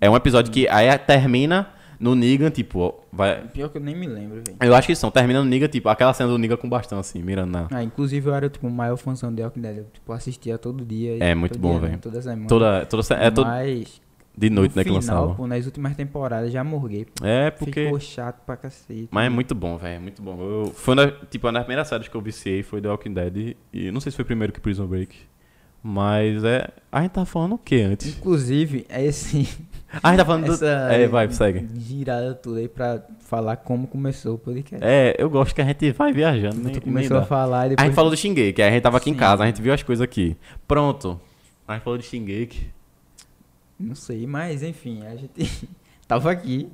É um episódio que aí termina no Negan, tipo, vai. Pior que eu nem me lembro, velho. Eu acho que são, termina no Negan, tipo, aquela cena do Negan com bastão, assim, mirando na. Ah, inclusive eu era, tipo, o maior fãzão de Walking Dead. Eu, tipo, assistia todo dia. É, muito bom, velho. Toda semana. Toda. toda ce- é todo, Mas, de noite, no né, que final, lançava. pô, nas últimas temporadas já morguei. É, porque. Ficou chato pra cacete. Mas é muito bom, velho, é muito bom. Eu, foi uma, das- tipo, uma das primeiras séries que eu viciei foi The Walking Dead. E, e não sei se foi primeiro que Prison Break. Mas é. A gente tá falando o que antes? Inclusive, é esse... A gente tá falando do. essa É, vai, segue. girada tudo aí pra falar como começou o podcast. É, eu gosto que a gente vai viajando. Nem começou a falar e A depois... gente falou do Shingeki, aí a gente tava aqui em Sim. casa, a gente viu as coisas aqui. Pronto. A gente falou de Shingeki. Não sei, mas enfim, a gente tava aqui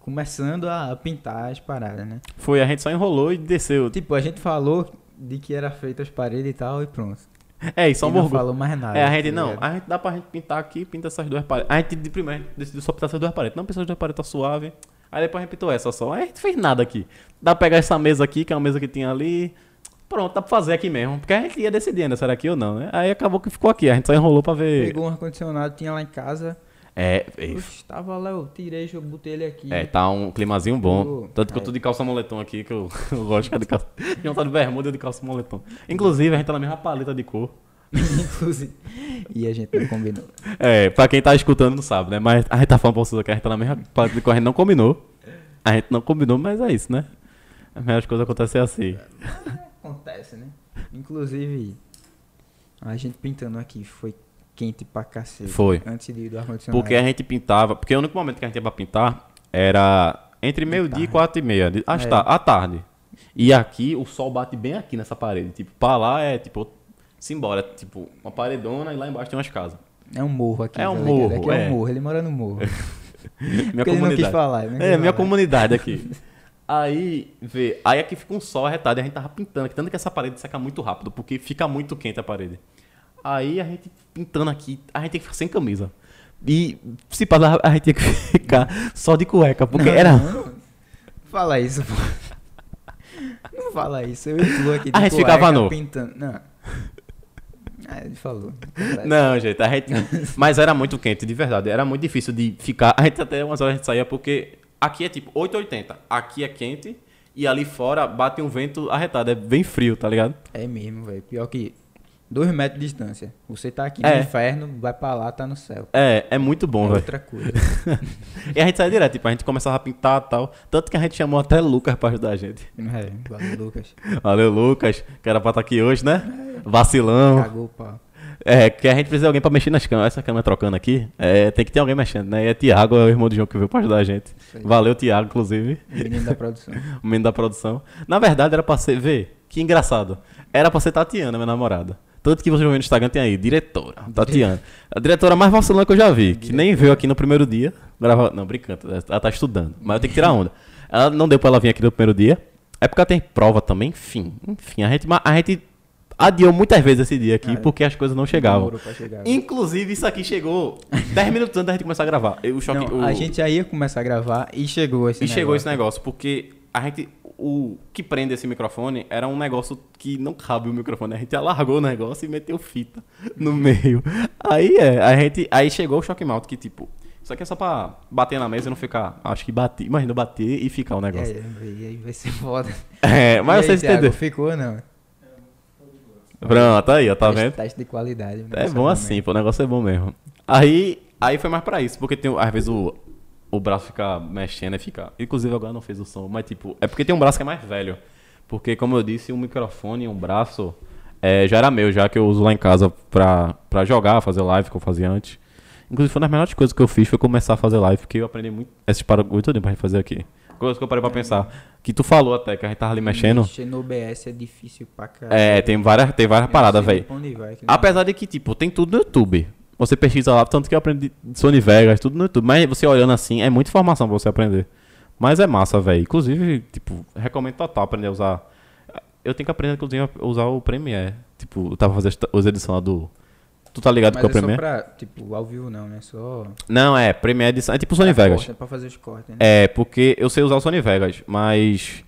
começando a pintar as paradas, né? Foi, a gente só enrolou e desceu. Tipo, a gente falou de que era feito as paredes e tal e pronto. É, e só e não morgou. falou mais nada. É, a gente tá não, a gente dá pra gente pintar aqui, pinta essas duas paredes. A gente de primeiro a gente decidiu só pintar essas duas paredes. Não, pensou as duas paredes tá suave. Aí depois a gente pintou essa só. Aí a gente fez nada aqui. Dá pra pegar essa mesa aqui, que é uma mesa que tinha ali. Pronto, dá pra fazer aqui mesmo. Porque a gente ia decidir ainda se era aqui ou não, né? Aí acabou que ficou aqui. A gente só enrolou pra ver. Pegou um ar-condicionado, tinha lá em casa. É, é, tava lá, eu tirei, eu botei ele aqui. é, tá um climazinho bom. Tanto que eu é. tô de calça moletom aqui, que eu, eu gosto que de calça. Não tá de bermuda de calça moletom. Inclusive, a gente tá na mesma paleta de cor. Inclusive. E a gente não combinou. É, pra quem tá escutando não sabe, né? Mas a gente tá falando pra vocês aqui, a gente tá na mesma paleta de cor, a gente não combinou. A gente não combinou, mas é isso, né? As melhores coisas acontecem assim. Acontece, né? Inclusive, a gente pintando aqui foi quente pra cacete. Foi. Antes de do ar-condicionado. Porque a gente pintava. Porque o único momento que a gente ia pra pintar era entre meio-dia e quatro e meia. às É. À tarde. E aqui o sol bate bem aqui nessa parede. Tipo, pra lá é tipo. Simbora, é tipo, uma paredona e lá embaixo tem umas casas. É um morro aqui. É um tá morro, Aqui é é. um morro, ele mora no morro. Minha Porque ele não quis comunidade. falar. não quis É, minha falar. comunidade aqui. Aí, vê, aí aqui fica um sol arretado e a gente tava pintando, tanto que essa parede seca muito rápido, porque fica muito quente a parede. Aí a gente pintando aqui, a gente tem que ficar sem camisa. E se passar, a gente tinha que ficar só de cueca, porque Não, era. não. Fala isso, pô. Não fala isso. Eu e tu aqui de A gente cueca ficava nu. pintando. Não. Ah, ele falou. Não, gente, a gente. Mas era muito quente, de verdade. Era muito difícil de ficar. A gente até umas horas a gente saía porque aqui é tipo 8,80. Aqui é quente e ali fora bate um vento arretado. É bem frio, tá ligado? É mesmo, velho. Pior que dois metros de distância. Você tá aqui É. no inferno, vai pra lá, tá no céu. É, é muito bom, é velho. outra coisa. E a gente saía direto, tipo, a gente começava a pintar e tal. Tanto que a gente chamou até Lucas pra ajudar a gente. é, valeu, Lucas. Valeu, Lucas, que era pra estar aqui hoje, né? Vacilão. Cagou o pau. É, que a gente precisa de alguém pra mexer nas câmeras. Essa câmera trocando aqui, é, tem que ter alguém mexendo, né? E é Thiago, é o irmão do João que veio pra ajudar a gente. Valeu, Thiago, inclusive, O menino da produção. o menino da produção. Na verdade, era pra ser, vê, que engraçado. Era pra ser Tatiana, minha namorada. Tanto que vocês vão ver no Instagram, tem aí, diretora, Tatiana. A diretora mais vacilona que eu já vi, que nem veio aqui no primeiro dia. Grava... Não, brincando, ela tá estudando, mas eu tenho que tirar onda. Ela não deu pra ela vir aqui no primeiro dia. É porque ela tem prova também, enfim. Enfim, a gente, a gente adiou muitas vezes esse dia aqui É. porque as coisas não chegavam. Chegar. Inclusive, isso aqui chegou 10 minutos antes da gente começar a gravar. Eu, o choque, Não, o- A gente já ia começar a gravar e chegou esse E chegou esse negócio. negócio, porque a gente. O que prende esse microfone era um negócio que não cabe o microfone. A gente alargou o negócio e meteu fita no meio. Aí é, a gente. Aí chegou o choque malto que, tipo, isso aqui é só pra bater na mesa e não ficar. Acho que bater. Imagina bater e ficar o É, negócio. e aí vai ser foda. É, mas E vocês entenderam. Ficou não? Pronto, aí, ó, tá Teste- vendo? Teste de qualidade. É bom bom assim, pô, o negócio é bom mesmo. Aí, aí foi mais pra isso, porque tem, às vezes o, o braço fica mexendo e fica. Inclusive agora não fez o som, mas tipo, é porque tem um braço que é mais velho. Porque, como eu disse, um microfone e um braço é, já era meu, já que eu uso lá em casa pra, pra jogar, fazer live que eu fazia antes. Inclusive, foi uma das melhores coisas que eu fiz foi começar a fazer live, porque eu aprendi muito esses muito tempo pra gente fazer aqui. Coisa que eu parei pra pensar. Que tu falou até, que a gente tava ali mexendo. Mexer no OBS é difícil pra caralho. É, tem várias, tem várias Eu paradas, velho. que- Apesar de que, tipo, tem tudo no YouTube. Você pesquisa lá, tanto que eu aprendi Sony Vegas, tudo no YouTube. Mas você olhando assim, é muita informação pra você aprender. Mas é massa, velho. Inclusive, tipo, recomendo total aprender a usar. Eu tenho que aprender, inclusive, a usar o Premiere. Tipo, eu tava fazendo as edições lá do. Tu tá ligado Mas com o é só Premiere? pra, tipo, ao vivo não, né? Só... Não, é, Premiere edição. É tipo Sony pra Vegas. corte, é pra fazer os cortes, né? É, porque eu sei usar o Sony Vegas, mas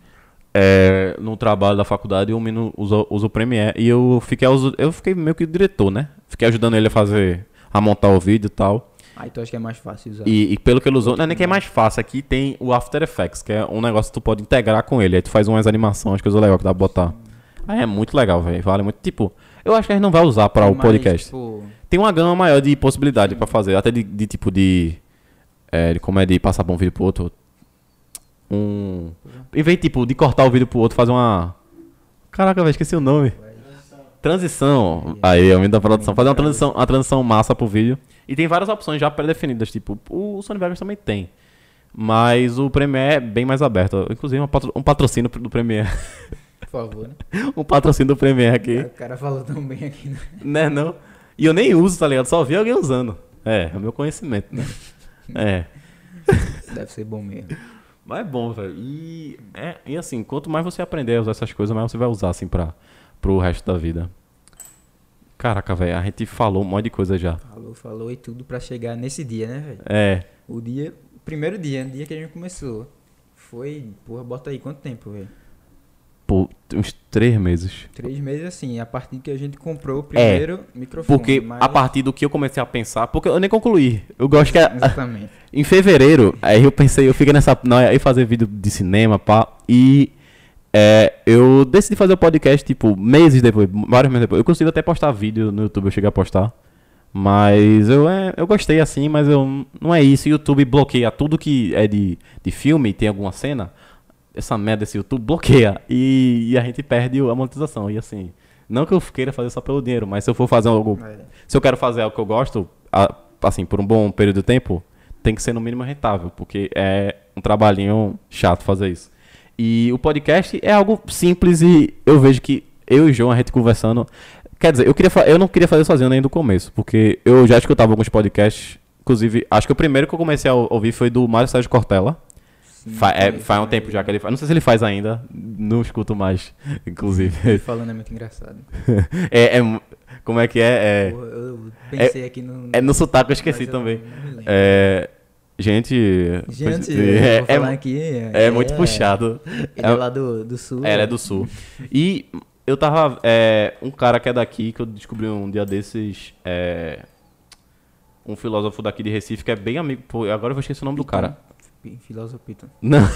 é, no trabalho da faculdade o menino usa, usa o Premiere e eu fiquei, eu fiquei meio que diretor, né? Fiquei ajudando ele a fazer, a montar o vídeo e tal. Aí tu acha que é mais fácil usar. E, e pelo que ele usou, não é nem que é mais fácil, aqui tem o After Effects, que é um negócio que tu pode integrar com ele. Aí tu faz umas animações, coisa legal que dá pra botar. Aí é muito legal, velho. Vale muito. Tipo, eu acho que a gente não vai usar pra o Mas, podcast. tipo, Tem uma gama maior de possibilidade pra fazer, até de, de tipo de, é, de como é de passar pra um vídeo pro outro. Um. Em vez tipo de cortar o vídeo pro outro, fazer uma. Caraca, velho, esqueci o nome. Transição. Aí, o da produção. Fazer uma transição, uma transição massa pro vídeo. E tem várias opções já pré-definidas, tipo, o Sony Vegas também tem. Mas o Premiere é bem mais aberto. Inclusive, patro- um patrocínio do Premiere. por favor, né? um patrocínio do Premiere aqui. O cara falou tão bem aqui, né? Né, não? E eu nem uso, tá ligado? Só vi alguém usando. É, é o meu conhecimento, né? é. Deve ser bom mesmo. Mas é bom, velho. E, é, e assim, quanto mais você aprender a usar essas coisas, mais você vai usar, assim, pra, pro resto da vida. Caraca, velho, a gente falou um monte de coisa já. Falou, falou e tudo pra chegar nesse dia, né, velho? É, O dia, o primeiro dia, o dia que a gente começou. Foi, porra, bota aí quanto tempo, velho? por uns três meses. Três meses assim, a partir que a gente comprou o primeiro microfone. É, Porque mas- a partir do que eu comecei a pensar, porque eu nem concluí. Eu gosto que a- Exatamente. Em fevereiro, aí eu pensei, eu fiquei nessa. Não, aí fazer vídeo de cinema, pá. E é, eu decidi fazer o podcast, tipo, meses depois, vários meses depois. Eu consigo até postar vídeo no YouTube, eu cheguei a postar. Mas eu, é, eu gostei assim, mas eu não é isso. O YouTube bloqueia tudo que é de, de filme, tem alguma cena. Essa merda desse YouTube bloqueia. E, e a gente perde a monetização. E assim, não que eu queira fazer só pelo dinheiro, mas se eu for fazer algo É. se eu quero fazer algo que eu gosto, a- assim, por um bom período de tempo, tem que ser no mínimo rentável, porque é um trabalhinho chato fazer isso. E o podcast é algo simples e eu vejo que eu e o João, a gente conversando. Quer dizer, eu, queria eu não queria fazer sozinho nem do começo, porque eu já escutava alguns podcasts. Inclusive, acho que o primeiro que eu comecei a ou- ouvir foi do Mário Sérgio Cortella. Sim, Fa- é, faz um tempo já que ele faz. Não sei se ele faz ainda. Não escuto mais, inclusive. Falando é muito engraçado. é, é- como é que é? É, Porra, eu pensei aqui no. é no sotaque eu esqueci eu também. lembro. É, gente, Gente, é, é, aqui. é muito puxado. Ele É- é lá do, do sul. Ela é do sul. E eu tava. é, um cara que é daqui, que eu descobri um dia desses. é, um filósofo daqui de Recife que é bem amigo. Pô, agora eu vou esquecer o nome do cara. Filósofo Piton. Não.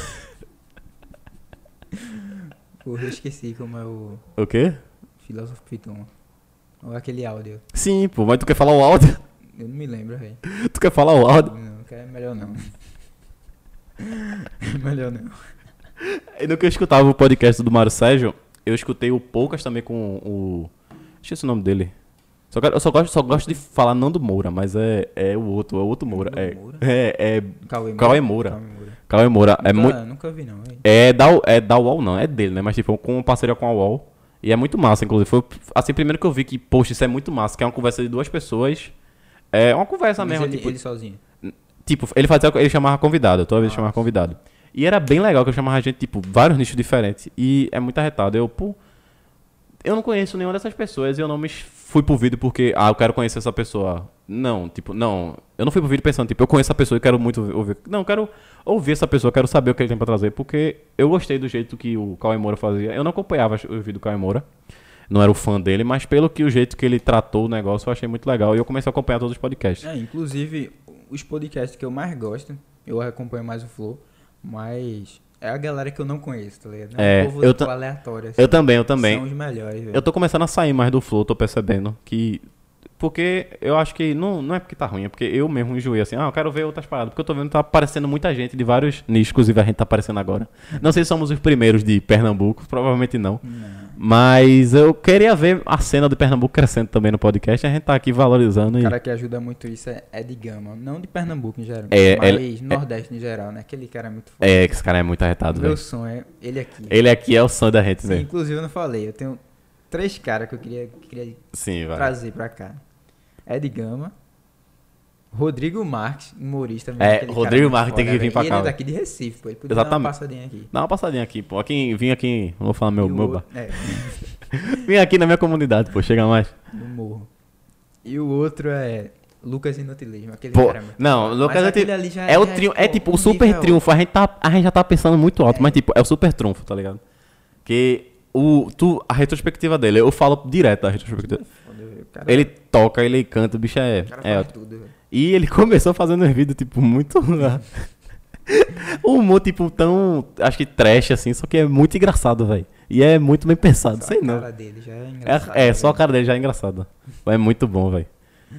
Porra, eu esqueci como é o O quê? Filósofo Piton. Ou aquele áudio. Sim, pô, mas tu quer falar o áudio? Eu não me lembro, velho. Tu quer falar o áudio? Não, é melhor não. melhor não. E no que eu escutava o podcast do Mário Sérgio, eu escutei o Poucas também com o. Esqueci o nome dele. Só eu só gosto, só gosto de falar Nando Moura, mas é, é o outro, é o outro Moura. É, Moura? é, é Cauê Moura. Cauê Moura. Cauê Moura. Cauê Moura. É nunca, muito. nunca vi, não. É da, é da UOL, não, é dele, né? Mas tipo, com parceria com a UOL. E é muito massa, inclusive. Foi assim, primeiro que eu vi que, poxa, isso é muito massa, que é uma conversa de duas pessoas. É uma conversa Mas mesmo, ele, tipo, ele sozinho. Tipo, ele fazia, ele chamava convidado, toda vez chamava convidado. E era bem legal que eu chamava gente, tipo, vários nichos diferentes. E é muito arretado. Eu, pô, eu não conheço nenhuma dessas pessoas e eu não me fui pro vídeo porque, ah, eu quero conhecer essa pessoa. Não, tipo, não. Eu não fui pro vídeo pensando, tipo, eu conheço essa pessoa e quero muito ouvir. Não, eu quero ouvir essa pessoa, quero saber o que ele tem pra trazer, porque eu gostei do jeito que o Cauê Moura fazia. Eu não acompanhava o vídeo do Cauê Moura. Não era o fã dele, mas pelo que o jeito que ele tratou o negócio, eu achei muito legal. E eu comecei a acompanhar todos os podcasts. É, inclusive, os podcasts que eu mais gosto, eu acompanho mais o Flow, mas é a galera que eu não conheço, tá ligado? É, um povo eu tipo, aleatório. assim. Eu também, eu também. São os melhores, velho. Eu tô começando a sair mais do flow, tô percebendo que. Porque eu acho que não, não é porque tá ruim, é porque eu mesmo enjoei assim, ah, eu quero ver outras paradas. Porque eu tô vendo que tá aparecendo muita gente de vários nichos, inclusive a gente tá aparecendo agora. Não sei se somos os primeiros de Pernambuco, provavelmente não. Não. Mas eu queria ver a cena de Pernambuco crescendo também no podcast, a gente tá aqui valorizando O e. cara que ajuda muito isso é, é de Gama, não de Pernambuco em geral, É, mas ele- Nordeste em geral, né? Aquele cara é muito foda. É, que esse cara é muito arretado, Meu velho. sonho é ele aqui. Ele aqui é o sonho da gente, velho. inclusive eu não falei, eu tenho três caras que eu queria, que queria Sim, trazer pra cá. Ed Gama, Rodrigo Marques, humorista. mesmo, É, Rodrigo Marques tem que vir pra cá, Ele é daqui de Recife, pô. Ele podia dar uma Exatamente. passadinha aqui. Dá uma passadinha aqui, pô. Aqui, vim aqui, vou falar meu, meu bar. É, Vim aqui na minha comunidade, pô, chega mais. no morro. E o outro é Lucas Inutilismo, aquele Pô, cara. é não. Lucas Mas é aquele ali já É o triunfo, é pô, tipo o super nível- triunfo. A gente, tá, a gente já tá pensando muito alto, É. mas tipo, é o super triunfo, tá ligado? Que o, tu, a retrospectiva dele, eu falo direto da retrospectiva. Ele toca, ele canta, o bicho é. o cara é faz tudo, velho. E ele começou fazendo uns vídeos, tipo, muito. um humor, tipo, tão. Acho que trash, assim, só que é muito engraçado, velho. E é muito bem pensado, Só sei a não. cara dele já é engraçado. É, é, só a velho. cara dele já é engraçado. É muito bom, velho.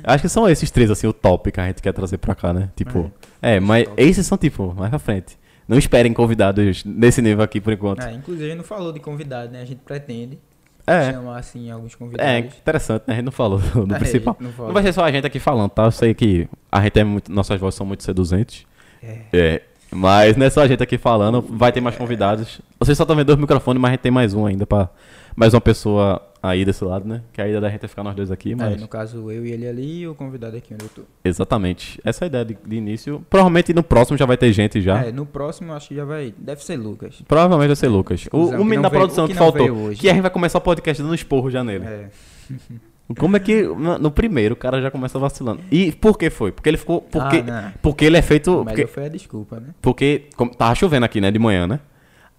Acho que são esses três, assim, o top que a gente quer trazer pra cá, né? Tipo. É, mas top. esses são, tipo, mais pra frente. Não esperem convidados nesse nível aqui por enquanto. É, inclusive, a gente não falou de convidado, né? A gente pretende É. chamar, assim, alguns É, convidados. interessante, né? A gente não falou do, É, principal. não. Não vai ser só a gente aqui falando, tá? Eu sei que a gente é muito. Nossas vozes são muito seduzentes. É. É. Mas não é só a gente aqui falando, vai ter mais convidados. Vocês só estão vendo dois microfones, mas a gente tem mais um ainda pra. Mais uma pessoa aí desse lado, né? Que a ideia da gente é ficar nós dois aqui, É, mas. no caso, eu e ele ali e o convidado aqui onde eu tô. Exatamente. Essa é a ideia de, de início. Provavelmente no próximo já vai ter gente já. É, no próximo acho que já vai. Deve ser Lucas. Provavelmente vai ser Lucas. O, o menino da veio- produção que, que faltou. hoje. Que a gente vai começar o podcast dando esporro já nele. É. Como é que no, primeiro o cara já começa vacilando? E por que foi? Porque ele ficou. Porque, Ah, porque ele é feito. O Porque, foi a desculpa, né? porque como, tava chovendo aqui, né? De manhã, né?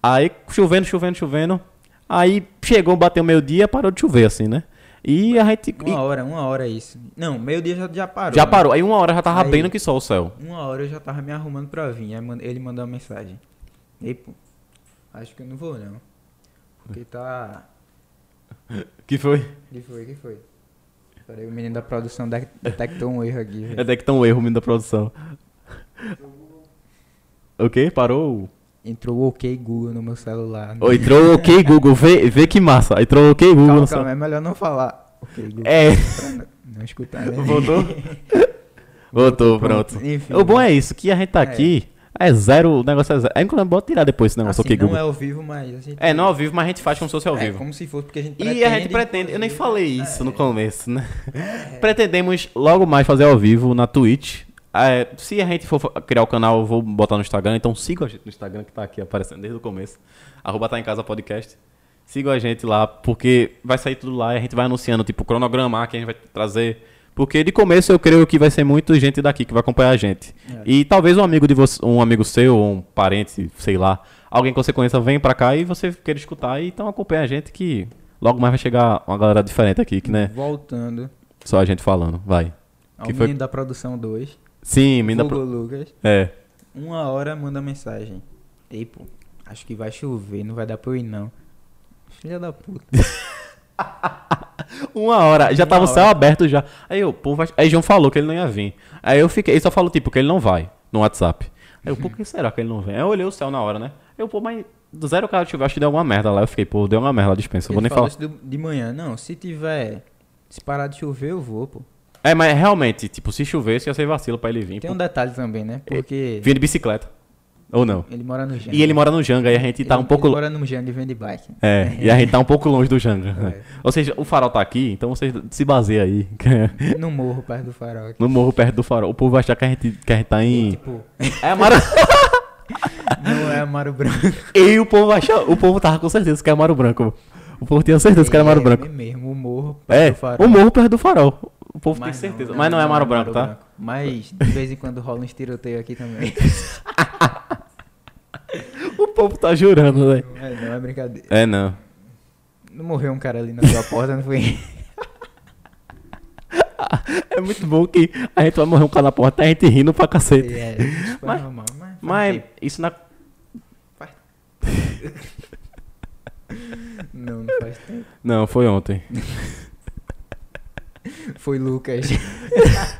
Aí chovendo, chovendo, chovendo. Aí chegou, bateu meio-dia, parou de chover, assim, né? E a gente. e- Uma hora, uma hora é isso. Não, meio-dia já, já parou. já né? parou. Aí uma hora já tava Aí- bem no que só o céu. Uma hora eu já tava me arrumando pra vir. Aí ele mandou uma mensagem. Ei, pô, acho que eu não vou não. Porque tá. Que foi? que foi? que foi? Peraí, o menino da produção de- detectou um erro aqui. É tá um erro, menino da produção. O quê? Parou? Entrou o OK Google no meu celular. Ô, entrou o OK Google, vê, vê que massa. Entrou o OK Google calma, no calma, céu. é melhor não falar. OK Google. É, não, não escutar, né? voltou? Voltou, pronto. Enfim. O bom é isso, que a gente tá É. aqui, é zero, o negócio é zero. É inclusive, bota tirar depois esse negócio assim, OK não Google. é ao vivo, mas a gente... É, não ao vivo, mas a gente faz como se fosse ao É, vivo. como se fosse, porque a gente E a gente pretende, eu nem falei É. isso no começo, né? Pretendemos logo mais fazer ao vivo na Twitch. É, se a gente for criar o canal, eu vou botar no Instagram, então siga a gente no Instagram que tá aqui aparecendo desde o começo. Arroba tá em casa podcast. Sigam a gente lá, porque vai sair tudo lá e a gente vai anunciando, tipo, cronograma que a gente vai trazer. Porque de começo eu creio que vai ser muito gente daqui que vai acompanhar a gente. É. E talvez um amigo de você, um amigo seu, um parente, sei lá, alguém que você conheça, venha pra cá e você queira escutar. E então acompanha a gente que logo mais vai chegar uma galera diferente aqui, que né, Voltando só a gente falando. Vai. ao Que foi- menino da produção 2, Sim, me dá pro... Lucas, É. uma hora manda mensagem. Ei, pô, acho que vai chover, não vai dar pra eu ir não. Filha da puta. Uma hora, já Uma tava o céu hora. aberto já. Aí eu, pô, vai... aí João falou que ele não ia vir. Aí eu fiquei, ele só falou tipo que ele não vai no WhatsApp. Aí eu, pô, por que será que ele não vem? Aí eu olhei o céu na hora, né? Eu, pô, mas do zero cara chover, acho que deu alguma merda lá. Eu fiquei, pô, deu uma merda lá, dispensa. Eu vou nem falar. isso de manhã. Não, se tiver Se parar de chover, eu vou, pô. É, mas realmente, tipo, se chovesse, ia ser vacilo pra ele vir. Tem um detalhe também, né? Porque Vinha de bicicleta. Ou não. ele mora no Janga. E ele mora no Janga e a gente tá Ele- um pouco. Ele mora no Janga e vende bike. É, e a gente tá um pouco longe do Janga. É. Ou seja, o farol tá aqui, então vocês se baseiam aí. No morro, perto do farol. aqui. No morro perto do farol. O povo vai achar que a gente, que a gente tá em. Tipo, É Amaro. não é Amaro Branco. e o povo achar. O povo tava com certeza que é Amaro Branco. O povo tinha certeza que era Amaro É, Branco. mesmo, o morro perto É, do farol. o morro perto do farol. O povo tem Mas certeza. não, Mas não é Amaro Branco, Amaro tá? Mas de vez em quando rola uns tiroteios aqui também. O povo tá jurando, velho. Não é, não é brincadeira. É, não. Não morreu um cara ali na sua porta, não foi? É muito bom que a gente vai morrer um cara na porta e a gente rindo pra cacete. É, isso foi Mas- normal. Mas, Mas isso na. Não, não faz tempo. Não, foi ontem. Foi Lucas.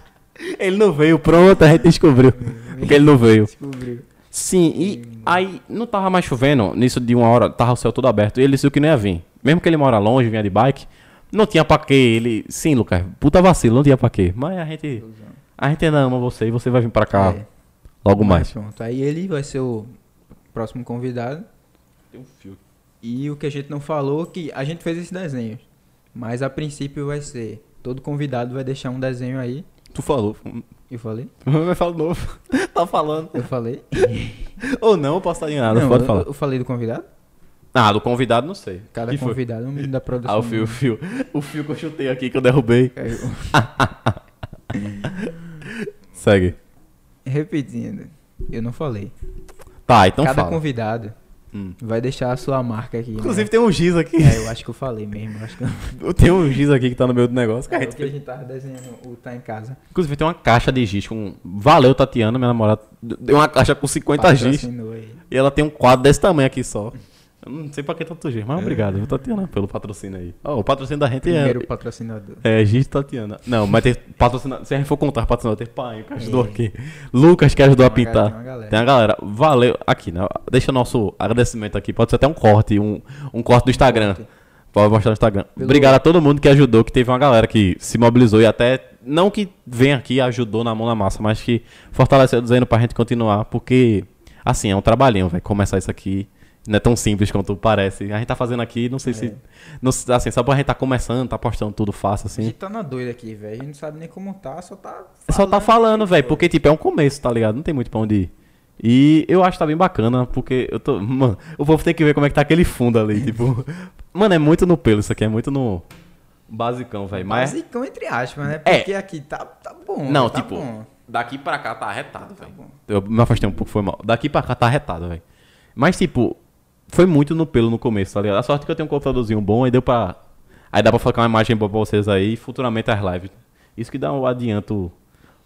Ele não veio, pronto, a gente descobriu. Porque ele não veio. Descobriu. Sim, e aí não tava mais chovendo, nisso de uma hora, tava o céu todo aberto. E ele disse que não ia vir. Mesmo que ele mora longe, vinha de bike, não tinha pra quê. Ele. Sim, Lucas, puta vacilo, não tinha pra quê. Mas a gente. A gente ainda ama você e você vai vir pra cá É, logo mas mais. Pronto. Aí ele vai ser o próximo convidado. Tem um fio. E o que a gente não falou, que a gente fez esse desenho. Mas a princípio vai ser. Todo convidado vai deixar um desenho aí. Tu falou. Eu falei? Vai falar de novo. tá falando. Eu falei? Ou não, eu posso estar enganado, não, pode eu, falar. eu falei do convidado? Ah, do convidado não sei. Cada Que foi? convidado é um menino da produção. Ah, o fio, o fio. O fio que eu chutei aqui, que eu derrubei. Caiu. Segue. Repetindo, eu não falei. Tá, então Cada fala. convidado Hum. vai deixar a sua marca aqui. né? Inclusive tem um giz aqui. É, eu acho que eu falei mesmo. eu Acho que eu... Eu tenho um giz aqui que tá no meio do negócio. É a gente tava desenhando o Tá em Casa. Inclusive tem uma caixa de giz com. Valeu, Tatiana, minha namorada. Deu uma caixa com 50 giz. E ela tem um quadro desse tamanho aqui só. Eu não sei pra que tanto giz, mas obrigado, viu, Tatiana, pelo patrocínio aí. Ó, o patrocínio da gente Primeiro é. patrocinador. É, Giz Tatiana. Não, mas tem patrocinador. Se a gente for contar patrocinador, tem pai que ajudou É. aqui. Lucas que ajudou a Tem uma ga- pintar. tem uma galera. Tem a galera. Valeu. Aqui, né? Deixa nosso agradecimento aqui. Pode ser até um corte, um, um corte do Instagram. Pode mostrar no Instagram. Pelo- Obrigado a todo mundo que ajudou, que teve uma galera que se mobilizou e até. Não que vem aqui e ajudou na mão na massa, mas que fortaleceu dizendo pra gente continuar, porque. Assim, é um trabalhinho, vai começar isso aqui. Não é tão simples quanto parece. A gente tá fazendo aqui, não sei se. Não, assim, só pra gente tá começando, tá postando tudo fácil, A assim. gente tá na doida aqui, velho. A gente não sabe nem como tá, só tá. Só tá falando, velho, porque, tipo, é um começo, tá ligado? Não tem muito pra onde ir. E eu acho que tá bem bacana, porque eu tô. Mano, o povo tem que ver como é que tá aquele fundo ali, tipo. Mano, é muito no pelo isso aqui, é muito no. Basicão, velho. Mas. Basicão entre aspas, né? É. Porque aqui tá, tá bom. Não, tá tipo, bom. daqui pra cá tá arretado, Tá velho. bom. Eu me afastei um pouco, foi mal. Daqui pra cá tá arretado, velho. Mas, tipo, foi muito no pelo no começo, tá ligado? A sorte que eu tenho um computadorzinho bom, aí deu pra. Aí dá pra colocar uma imagem boa pra vocês aí, e futuramente as lives. Isso que dá um adianto.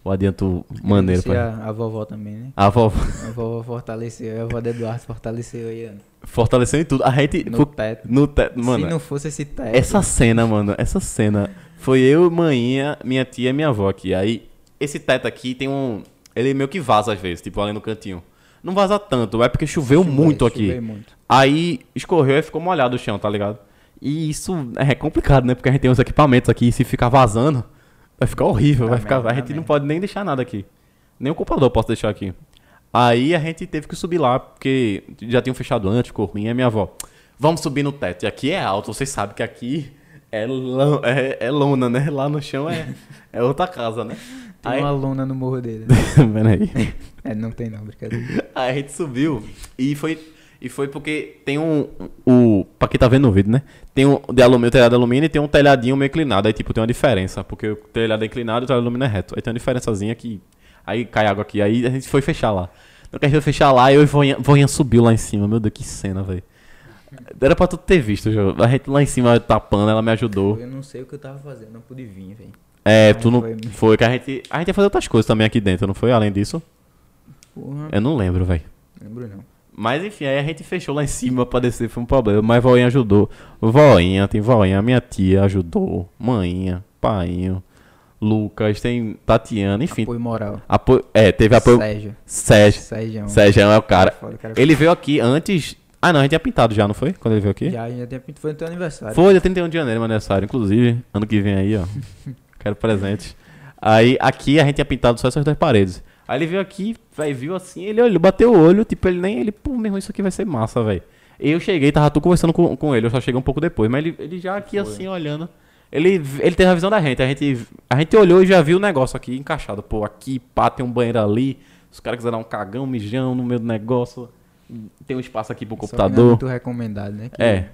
Um adianto maneiro pra. a, a vovó também, né? A avó A vovó fortaleceu, a avó do Eduardo fortaleceu aí, ó, fortalecendo em tudo. A gente. no teto. no teto. Mano, Se não fosse esse teto. essa cena, mano, essa cena. Foi eu, manhinha, minha tia e minha avó aqui. Aí, esse teto aqui tem um. Ele meio que vaza às vezes, tipo, ali no cantinho. Não vaza tanto, é porque choveu muito aqui. choveu muito. Aí escorreu e ficou molhado o chão, tá ligado? E isso é complicado, né? Porque a gente tem uns equipamentos aqui e se ficar vazando, vai ficar horrível. Vai ficar, a gente não pode nem deixar nada aqui. Nem o computador posso deixar aqui. Aí a gente teve que subir lá, porque já tinham fechado antes, ficou ruim. Aí minha avó, vamos subir no teto. E aqui é alto, vocês sabem que aqui é, lã- é, é lona, né? Lá no chão é, é outra casa, né? Tem Aí, uma lona no morro dele. Vendo aí. é, não tem não, brincadeira. Aí a gente subiu e foi, e foi porque tem um. O, pra quem tá vendo no vídeo, né? Tem um de alumínio, telhado de alumínio e tem um telhadinho meio inclinado. Aí, tipo, tem uma diferença. Porque o telhado é inclinado e o telhado de alumínio é reto. Aí tem uma diferençazinha que. Aí cai água aqui. Aí a gente foi fechar lá. No que a gente foi fechar lá, eu e Voinha, Voinha subiu lá em cima. Meu Deus, que cena, velho. Era pra tu ter visto, Jô. A gente lá em cima tapando, ela me ajudou. Eu não sei o que eu tava fazendo, não pude vir, velho. É, Aí tu não. foi- Foi que a gente. A gente ia fazer outras coisas também aqui dentro, não foi? Além disso? Porra, Eu não lembro, velho. lembro não. Mas enfim, aí a gente fechou lá em cima pra descer, foi um problema. Mas voinha ajudou. Voinha, tem voinha, minha tia ajudou. Mãinha, painho, Lucas, tem Tatiana, enfim. Apoio moral. Apoio, é, teve apoio. Sérgio. Sérgio. Sérgio. Sérgio é o cara. Foda, cara. Ele veio aqui antes. Ah, não, a gente tinha pintado já, não foi? Quando ele veio aqui? Já, já tinha pinto, foi no teu aniversário. Foi, dia 31 de janeiro, meu aniversário, inclusive. Ano que vem aí, ó. Quero presente. Aí, aqui a gente tinha pintado só essas duas paredes. Aí ele veio aqui, velho, viu assim, ele olhou, bateu o olho, tipo, ele nem, ele, pô, meu irmão, isso aqui vai ser massa, velho. Eu cheguei, tava tu conversando com, com ele, eu só cheguei um pouco depois, mas ele, ele já aqui Foi. assim, olhando. Ele, ele teve a visão da gente, a gente, a gente olhou e já viu o negócio aqui encaixado. Pô, aqui, pá, tem um banheiro ali, os caras quiserem dar um cagão, um mijão no meio do negócio, tem um espaço aqui pro Só que não é computador. muito recomendado, né? que É.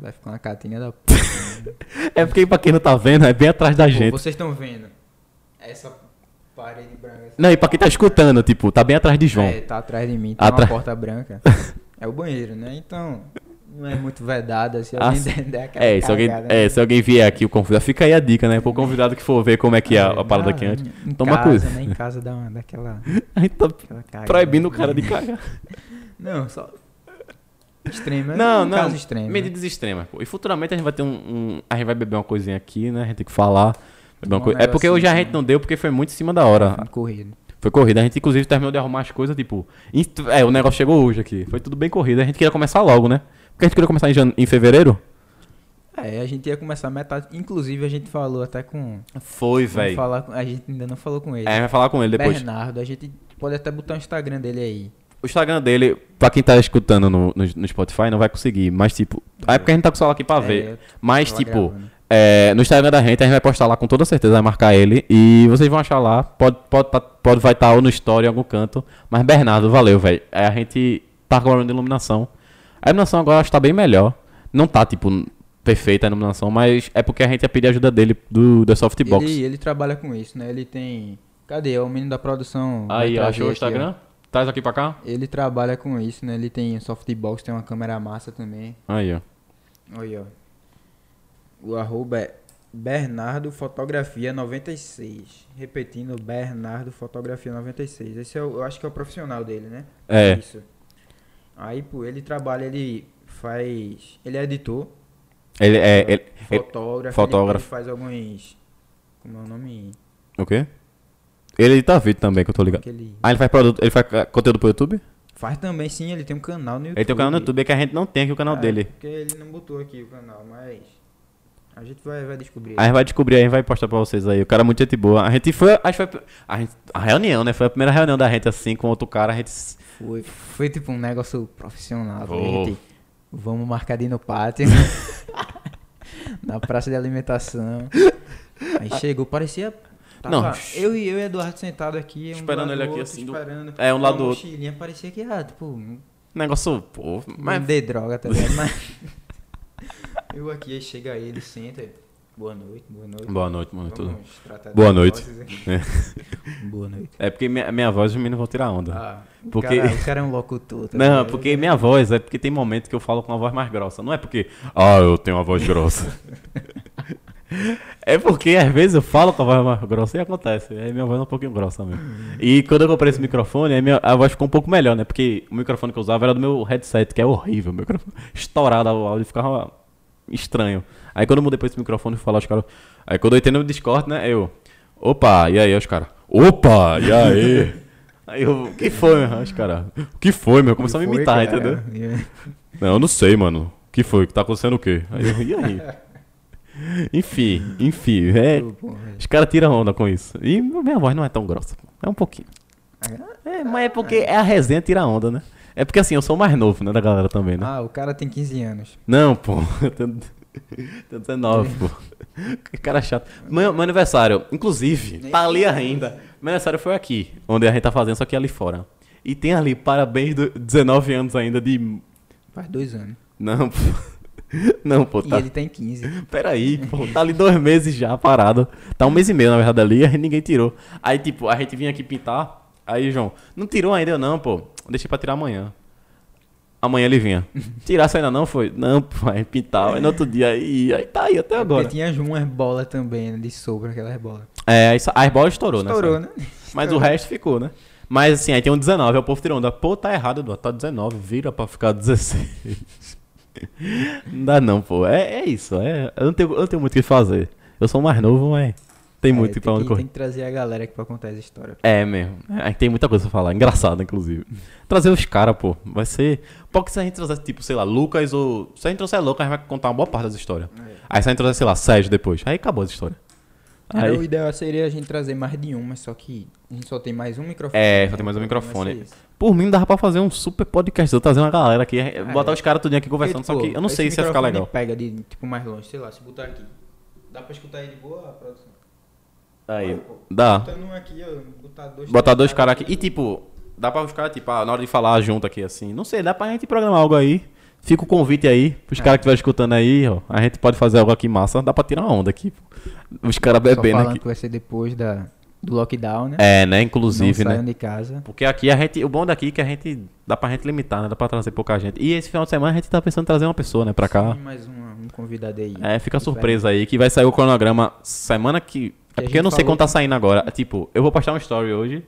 Vai ficar uma catinha da p. É porque pra quem não tá vendo, é bem atrás da Pô, gente. vocês estão vendo essa parede branca. essa- Não, e pra quem tá escutando, tipo, tá bem atrás de João. É, tá atrás de mim, tem Atra- uma porta branca. é o banheiro, né? Então, não é muito vedado, se Ah, alguém sim. der, aquela É, se alguém, cagada, é, né? se alguém vier aqui, o convidado, fica aí a dica, né? Pro convidado que for ver como é que é a, a parada Ah, aqui antes. Em Toma casa, coisa. né? Em casa dá uma, daquela, A gente tá proibindo o cara de cagar. Não, só... Extrema. Não, um não. Caso extremo. né? Medidas extremas. pô. E futuramente a gente vai ter um, um- A gente vai beber uma coisinha aqui, né? A gente tem que falar. Um coi- É porque hoje a gente não deu porque foi muito em cima da hora. Fim de corrida. Foi corrida. A gente, inclusive, terminou de arrumar as coisas, tipo. É, o negócio chegou hoje aqui. Foi tudo bem corrido. A gente queria começar logo, né? Porque a gente queria começar em, jane- em fevereiro? É, a gente ia começar metade. Inclusive, a gente falou até com. Foi, velho. A gente ainda não falou com ele. É, a gente vai falar com ele depois. Bernardo, a gente pode até botar o Instagram dele aí. O Instagram dele, pra quem tá escutando no, no, no Spotify, não vai conseguir. Mas, tipo. É porque a gente tá com o celular aqui pra ver. É, Mas, tava tipo. É, no Instagram da gente, a gente vai postar lá com toda certeza, vai marcar ele. E vocês vão achar lá. Pode, pode, tá- pode vai estar ou no story em algum canto. Mas Bernardo, valeu, velho. É, a gente tá agora de iluminação. A iluminação agora acho que tá bem melhor. Não tá, tipo, perfeita a iluminação, mas é porque a gente ia pedir ajuda dele do, do Softbox. Ele, ele trabalha com isso, né? Ele tem. Cadê? É o menino da produção. Aí, trazer achou o aqui, Instagram? Traz aqui pra cá? Ele trabalha com isso, né? Ele tem softbox, tem uma câmera massa também. Aí, ó. Olha, ó. O arroba é Bernardo Fotografia 96. Repetindo, Bernardo Fotografia 96. Esse é o, eu acho que é o profissional dele, né? É. Isso. Aí, pô, ele trabalha, ele faz. Ele é editor, Ele é. Ele, ele- fotógrafo. fotógrafo. Ele, faz alguns. Como é o nome? o quê? Ele edita vídeo também, que eu tô ligado. Aquele. Ah, ele faz produto. Ele faz conteúdo pro YouTube? Faz também, sim, ele tem um canal no YouTube. Ele tem um canal no YouTube é que a gente não tem aqui o canal É, dele. Porque ele não botou aqui o canal, mas. A gente vai, vai descobrir. A gente vai descobrir aí, a gente vai postar pra vocês aí. O cara é muito gente boa. A gente foi. Acho foi. A, gente- a reunião, né? Foi a primeira reunião da gente assim com outro cara. A gente. Foi, foi tipo um negócio profissional. A gente, vamos marcar ali no pátio. na praça de alimentação. Aí chegou, parecia. Tava Não. Eu e eu e Eduardo sentado aqui. um Esperando ele aqui, outro, assim, do-. É, um lado do outro. mochilinha, parecia que era, tipo, Negócio, pô. Mas. vender droga, tá ligado? Mas. eu aqui, aí chega ele, senta. Boa noite, boa noite. Boa noite, mano. Tudo. Boa noite. aqui. Boa noite. É porque minha, minha voz os meninos vão tirar onda. Ah, Porque- cara, o cara é um locutor. tá Não, porque minha voz é porque tem momentos que eu falo com uma voz mais grossa. Não é porque, ah, eu tenho uma voz grossa. É porque às vezes eu falo com a voz mais grossa e acontece. Aí minha voz é um pouquinho grossa mesmo. E quando eu comprei esse microfone, aí minha, a voz ficou um pouco melhor, né? Porque o microfone que eu usava era do meu headset, que é horrível. O microfone estourado o áudio ficava estranho. Aí quando eu mudei pra esse microfone, eu falava os caras. Aí quando eu entrei no Discord, né? Eu. Opa, e aí, os caras? Opa, e aí? Aí eu, o que foi, meu? Os caras, o que foi, meu? Começou a me imitar, cara. entendeu? Não, eu não sei, mano. O que foi? Que tá acontecendo o quê? Aí eu, e aí? Enfim, enfim. É, os caras tiram onda com isso. E minha voz não é tão grossa. É um pouquinho. É, mas é porque é a resenha tira onda, né? É porque assim, eu sou mais novo, né, da galera também, né? Ah, o cara tem 15 anos. Não, pô. Eu tenho, tenho 19, pô. Que cara chato. Meu, meu aniversário, inclusive, tá ali ainda. Meu aniversário foi aqui, onde a gente tá fazendo, só que ali fora. E tem ali, parabéns, do 19 anos ainda de. Faz dois anos. Não, pô. Não, pô, E tá. ele tem 15. Peraí, pô, tá ali dois meses já parado. Tá um mês e meio, na verdade, ali, aí ninguém tirou. Aí, tipo, a gente vinha aqui pintar. Aí, João, não tirou ainda, eu não, pô. Deixei pra tirar amanhã. Amanhã ele vinha. Tirasse ainda não, foi? Não, pô, aí pintava. Aí no outro dia, aí, aí tá aí até agora. Porque tinha umas bolas também, né, de sobra, aquelas bolas. É, as bolas estourou, né? Estourou, né? Mas o resto ficou, né? Mas assim, aí tem um 19, aí o povo tirou onda. Pô, tá errado, Eduardo. Tá 19, vira pra ficar 16. Não dá não, pô. É, é isso. É, eu, não tenho, eu não tenho muito o que fazer. Eu sou mais novo, mas. Tem É, muito tem pra onde que, correr. tem que trazer a galera aqui pra contar essa história. É mesmo. É, tem muita coisa pra falar. Engraçado, inclusive. Trazer os caras, pô. Vai ser. Porque se a gente trouxer, tipo, sei lá, Lucas ou. Se a gente trouxer Lucas, a gente vai contar uma boa parte das histórias. Aí se a gente trouxer, sei lá, Sérgio depois. Aí acabou a história. Aí- o ideal seria a gente trazer mais de um, mas só que a gente só tem mais um microfone. É, né? só tem mais um O problema microfone. é. Por mim, dava pra fazer um super podcast. Eu trazer uma galera aqui, botar é. os caras tudinho aqui conversando. Porque, só que eu não sei se ia ficar legal. pega de, tipo, mais longe, sei lá, se botar aqui. Dá pra escutar aí de boa a produção? Aí. Pô, Dá. Botando aqui, botar dois... Botar dois caras aqui. E tipo, dá pra os caras, tipo, ah, na hora de falar junto aqui, assim. Não sei, dá pra gente programar algo aí. Fica o convite aí, pros É. caras que estiverem escutando aí, ó. A gente pode fazer algo aqui massa. Dá pra tirar uma onda aqui. Os caras bebendo falando aqui. que vai ser depois da, do lockdown, né? É, né? Não Inclusive, saiam né? de casa. Porque aqui a gente. O bom daqui é que a gente. Dá pra gente limitar, né? Dá pra trazer pouca gente. E esse final de semana a gente tá pensando em trazer uma pessoa, né? Pra cá. Sim, mais uma, um convidado aí. É, fica surpresa aí que vai sair o cronograma semana que. Que É porque eu não sei quando tá saindo agora. Tipo, eu vou postar um story hoje.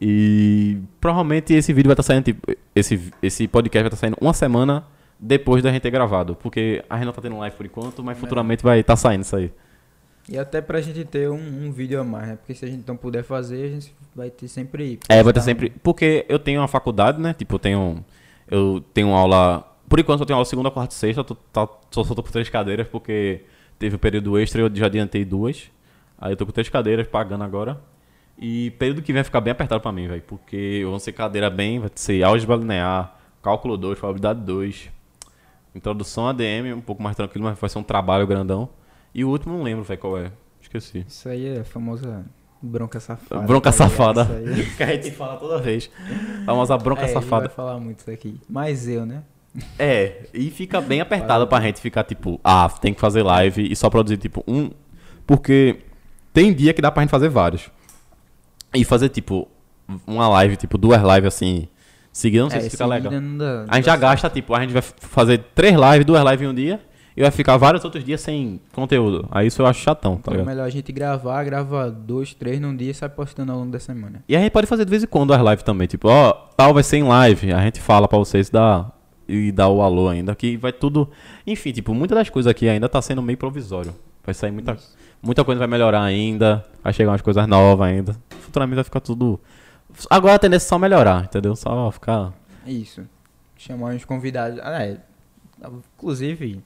E provavelmente esse vídeo vai estar saindo. Tipo, esse, esse podcast vai estar saindo uma semana depois da gente ter gravado. Porque a gente não tá tendo live por enquanto, mas futuramente vai estar saindo isso aí. E até pra gente ter um, um vídeo a mais, né? Porque se a gente não puder fazer, a gente vai ter sempre... É, vai ter um- sempre. Porque eu tenho uma faculdade, né? Tipo, eu tenho. Eu tenho aula. Por enquanto eu tenho aula segunda, quarta e sexta. Tô, tá, só, só tô com três cadeiras, porque teve o período extra e eu já adiantei duas. Aí eu tô com três cadeiras pagando agora. E período que vem vai ficar bem apertado pra mim, velho. Porque vão ser cadeira bem, vai ser álgebra linear, cálculo 2, probabilidade 2. Introdução ADM, um pouco mais tranquilo, mas vai ser um trabalho grandão. E o último não lembro, velho, qual é. Esqueci. Isso aí é a famosa bronca safada. Bronca tá safada. Isso aí. Que a gente fala toda vez. A famosa bronca É, ele safada. vai falar muito isso aqui. Mas eu, né? É, e fica bem apertado pra gente ficar tipo, ah, tem que fazer live e só produzir tipo um. Porque tem dia que dá pra gente fazer vários. E fazer tipo uma live, tipo duas lives assim, seguidas, não sei é, se fica seguida legal. dá- A gente já dá gasta, tipo, a gente vai fazer três lives, duas lives em um dia e vai ficar vários outros dias sem conteúdo. Aí isso eu acho chatão, tá Então é ligado? melhor a gente gravar, grava dois, três num dia e sai postando ao longo da semana. E a gente pode fazer de vez em quando as lives também, tipo, ó, tal vai ser em live, a gente fala pra vocês dar e dar o alô ainda, que vai tudo, enfim, tipo, muitas das coisas aqui ainda tá sendo meio provisório. Vai sair muita, muita coisa vai melhorar ainda, vai chegar umas coisas novas ainda. Futuramente vai ficar tudo Agora a tendência é só melhorar, entendeu? Só ficar Isso. Chamar uns convidados. Ah, é. Inclusive,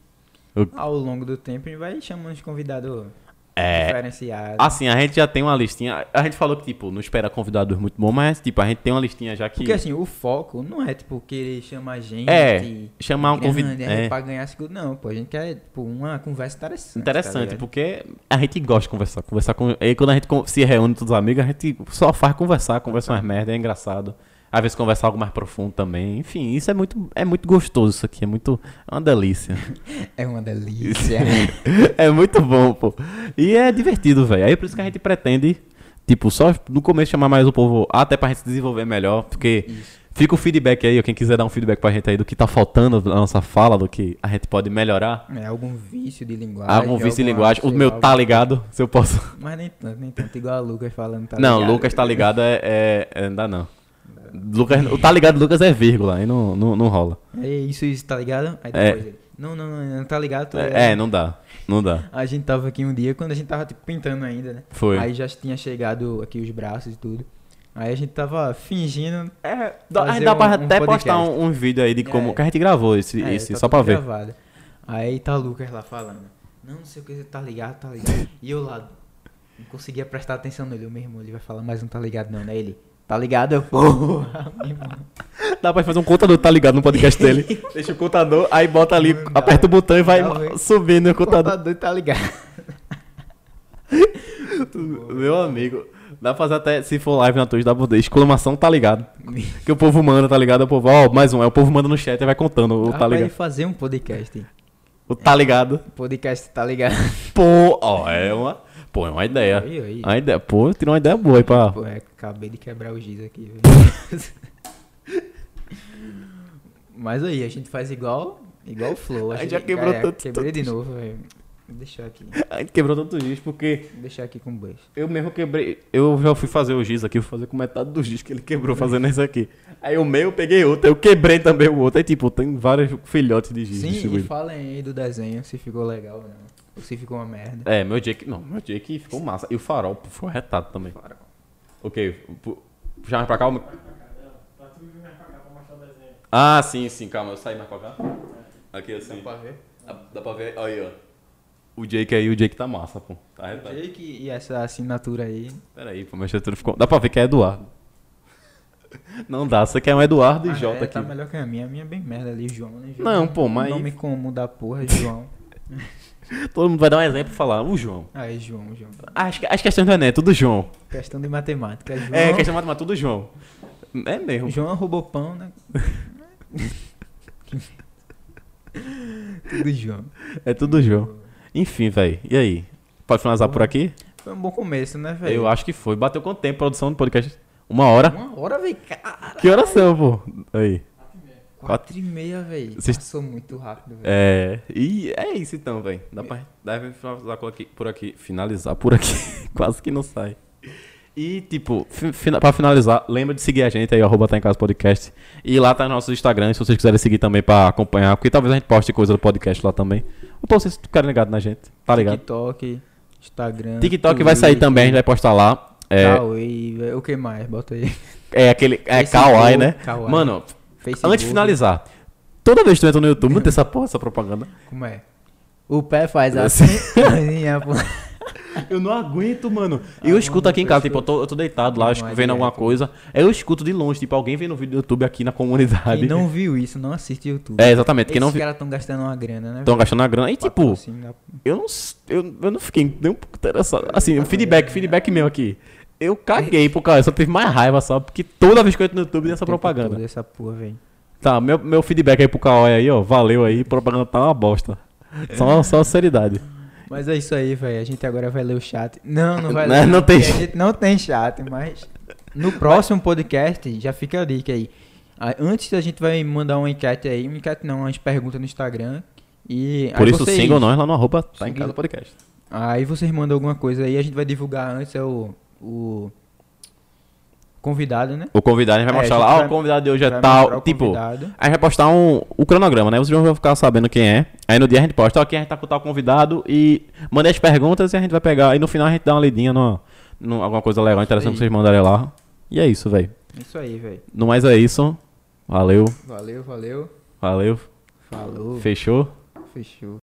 Eu- ao longo do tempo, a gente vai chamando uns convidados é diferenciados. Assim, a gente já tem uma listinha. A gente falou que, tipo, não espera convidados muito bons, mas, tipo, a gente tem uma listinha já que. Porque assim, o foco não é, tipo, querer chamar gente. É, chamar um convidado. é, É, pra ganhar seguro. Não, pô, a gente quer, tipo, uma conversa interessante. tá interessante, ligado? porque a gente gosta de conversar. Conversar com. E quando a gente se reúne todos os amigos, a gente só faz conversar, conversa umas merda, é engraçado. Às vezes conversar algo mais profundo também. Enfim, isso é muito, é muito gostoso, isso aqui. É muito. É uma delícia. É uma delícia. é muito bom, pô. E é divertido, velho. Aí é por isso que a gente pretende, tipo, só no começo chamar mais o povo, até pra gente se desenvolver melhor, porque Isso. fica o feedback aí, ó, quem quiser dar um feedback pra gente aí do que tá faltando na nossa fala, do que a gente pode melhorar. É algum vício de linguagem. Algum vício de linguagem. O meu tá ligado, se eu posso. Mas nem tanto, nem tanto. Igual a Lucas falando, tá não, ligado? Lucas tá ligado é, é, é- dá não. Lucas, o tá ligado Lucas é vírgula, aí não, não, não rola. É isso, isso, tá ligado? Aí É. depois ele, não, não, não, não tá ligado, tá ligado? É, é, não dá. Não dá. A gente tava aqui um dia, quando a gente tava, tipo, pintando ainda, né? Foi. Aí já tinha chegado aqui os braços e tudo. Aí a gente tava fingindo... É, dá, a fazer gente dá pra um- um até postar um, um vídeo aí de como É. que a gente gravou esse, É, esse tá só pra ver. gravado. Aí tá o Lucas lá falando. Não, não sei o que, tá ligado, tá ligado. E eu lá, não conseguia prestar atenção nele. Eu mesmo, ele vai falar, mas não tá ligado não, né? Ele, tá ligado? Porra, meu irmão. Dá pra fazer um contador, tá ligado no podcast dele. Deixa o contador, aí bota ali, Não aperta o botão e vai Não, subindo o contador. Contador tá ligado. Meu amigo, dá pra fazer até, se for live na Twitch, dá pra poder. Exclamação, tá ligado? Que o povo manda, tá ligado? O povo, ó, mais um. Aí o povo manda no chat e vai contando o Dá tá pra ligado. fazer um podcast. O tá ligado. Podcast tá ligado. Pô, ó, é uma. Pô, é uma ideia. Aí, aí. Uma ideia. Pô, eu tirei uma ideia boa aí pra. Pô, é, acabei de quebrar o giz aqui, velho. Mas aí, a gente faz igual, igual o Flow. A gente gente- já quebrou é, tanto- Quebrei de novo, velho. Vou deixar aqui. A gente quebrou tanto giz porque Vou deixar aqui com o beijo. eu mesmo quebrei. Eu já fui fazer o giz aqui, fui fazer com metade do giz que ele quebrou fazendo esse aqui. Aí o meu eu peguei outro, eu quebrei também o outro. Aí tipo, tem vários filhotes de giz Sim, e falem aí do desenho, se ficou legal ou não. Se ficou uma merda. É, meu Jake. Não, meu Jake ficou massa. E o farol pô, ficou retado também. Ok, pu- puxar mais pra cá? o- Pra tu vir mais pra cá pra mostrar o desenho. Ah, sim, sim, calma, eu saí mais pra cá. Aqui assim. ver? Dá, dá pra ver? Aí, ó. O Jake aí, o Jake tá massa, pô. Tá retado. Jake e essa assinatura aí. Pera aí, pô, meu estrutura ficou. Dá pra ver que é Eduardo. Não dá, você quer um Eduardo e Ah, J é, aqui. Tá melhor que a minha. A minha é bem merda ali, João, né? João Não, pô, mas- Nome comum da porra, João. Todo mundo vai dar um exemplo e falar, o João. Aí, João, João. Acho que as questões do Enem é tudo João. Questão de matemática. João, É, questão de matemática, tudo João. É mesmo. João roubou pão, né? Tudo João. É tudo João. Enfim, velho. E aí? Pode finalizar por aqui? Foi um bom começo, né, velho? Eu acho que foi. Bateu quanto tempo a produção do podcast? Uma hora? Uma hora, velho. Cara. Que horas são, pô? Aí. Quatro e meia, velho. Vocês- Passou muito rápido, velho. É. E é isso então, velho. Dá pra deve finalizar por aqui, por aqui. Finalizar por aqui. Quase que não sai. E, tipo, fi- fina- pra finalizar, lembra de seguir a gente aí, arroba tá em casa podcast. E lá tá nossos Instagrams, se vocês quiserem seguir também pra acompanhar, porque talvez a gente poste coisa do podcast lá também. Ou então vocês ficarem ligados na gente, tá ligado? TikTok, Instagram. TikTok vai sair Twitter, também, a gente vai postar lá. É, Kawaii, o que mais? Bota aí. é aquele. É Kawaii, né? Kawaii. Mano, Facebook. antes de finalizar, toda vez que tu entra no YouTube, não tem essa porra, essa propaganda. Como é? O pé faz Assim. Eu não aguento, mano. Ah, eu escuto mano, aqui em casa, tipo, eu tô, eu tô deitado lá, Não, é vendo alguma coisa. Eu escuto de longe, tipo, alguém vendo vídeo do YouTube aqui na comunidade. Quem não viu isso, não assiste YouTube. É, exatamente. Quem não Esses viu. caras estão gastando uma grana, né? Estão gastando a grana. E, tipo, eu não, eu, eu não fiquei nem um pouco interessado. Assim, um feedback, feedback meu aqui. Eu caguei pro cara, eu só tive mais raiva só, porque toda vez que eu entro no YouTube tem essa propaganda. todo Essa porra, velho. Tá, meu, meu feedback aí pro Kawaii aí, ó. Valeu aí, propaganda tá uma bosta. Só, só seriedade. Mas é isso aí, velho. A gente agora vai ler o chat. Não, não vai Não, ler. não tem porque A gente não tem chat, mas no próximo podcast já fica a dica aí. Ah, Antes a gente vai mandar uma enquete aí, uma enquete não, umas perguntas no Instagram. E Por isso vocês- sigam nós lá no arroba tá em casa podcast. Aí vocês mandam alguma coisa aí, a gente vai divulgar antes é o, o convidado, né? O convidado, a gente vai É, mostrar a lá, gente ó, vai- o convidado de hoje é tal. Tipo, convidado. a gente vai postar um, o cronograma, né? Vocês vão ficar sabendo quem é. Aí no dia a gente posta, ó, aqui a gente tá com tal convidado e manda as perguntas e a gente vai pegar. E no final a gente dá uma lidinha no, no alguma coisa legal, interessante aí. que vocês mandarem lá. E é isso, velho. Isso aí, velho. No mais é isso. Valeu, Valeu, valeu. valeu. Falou. Fechou? Fechou.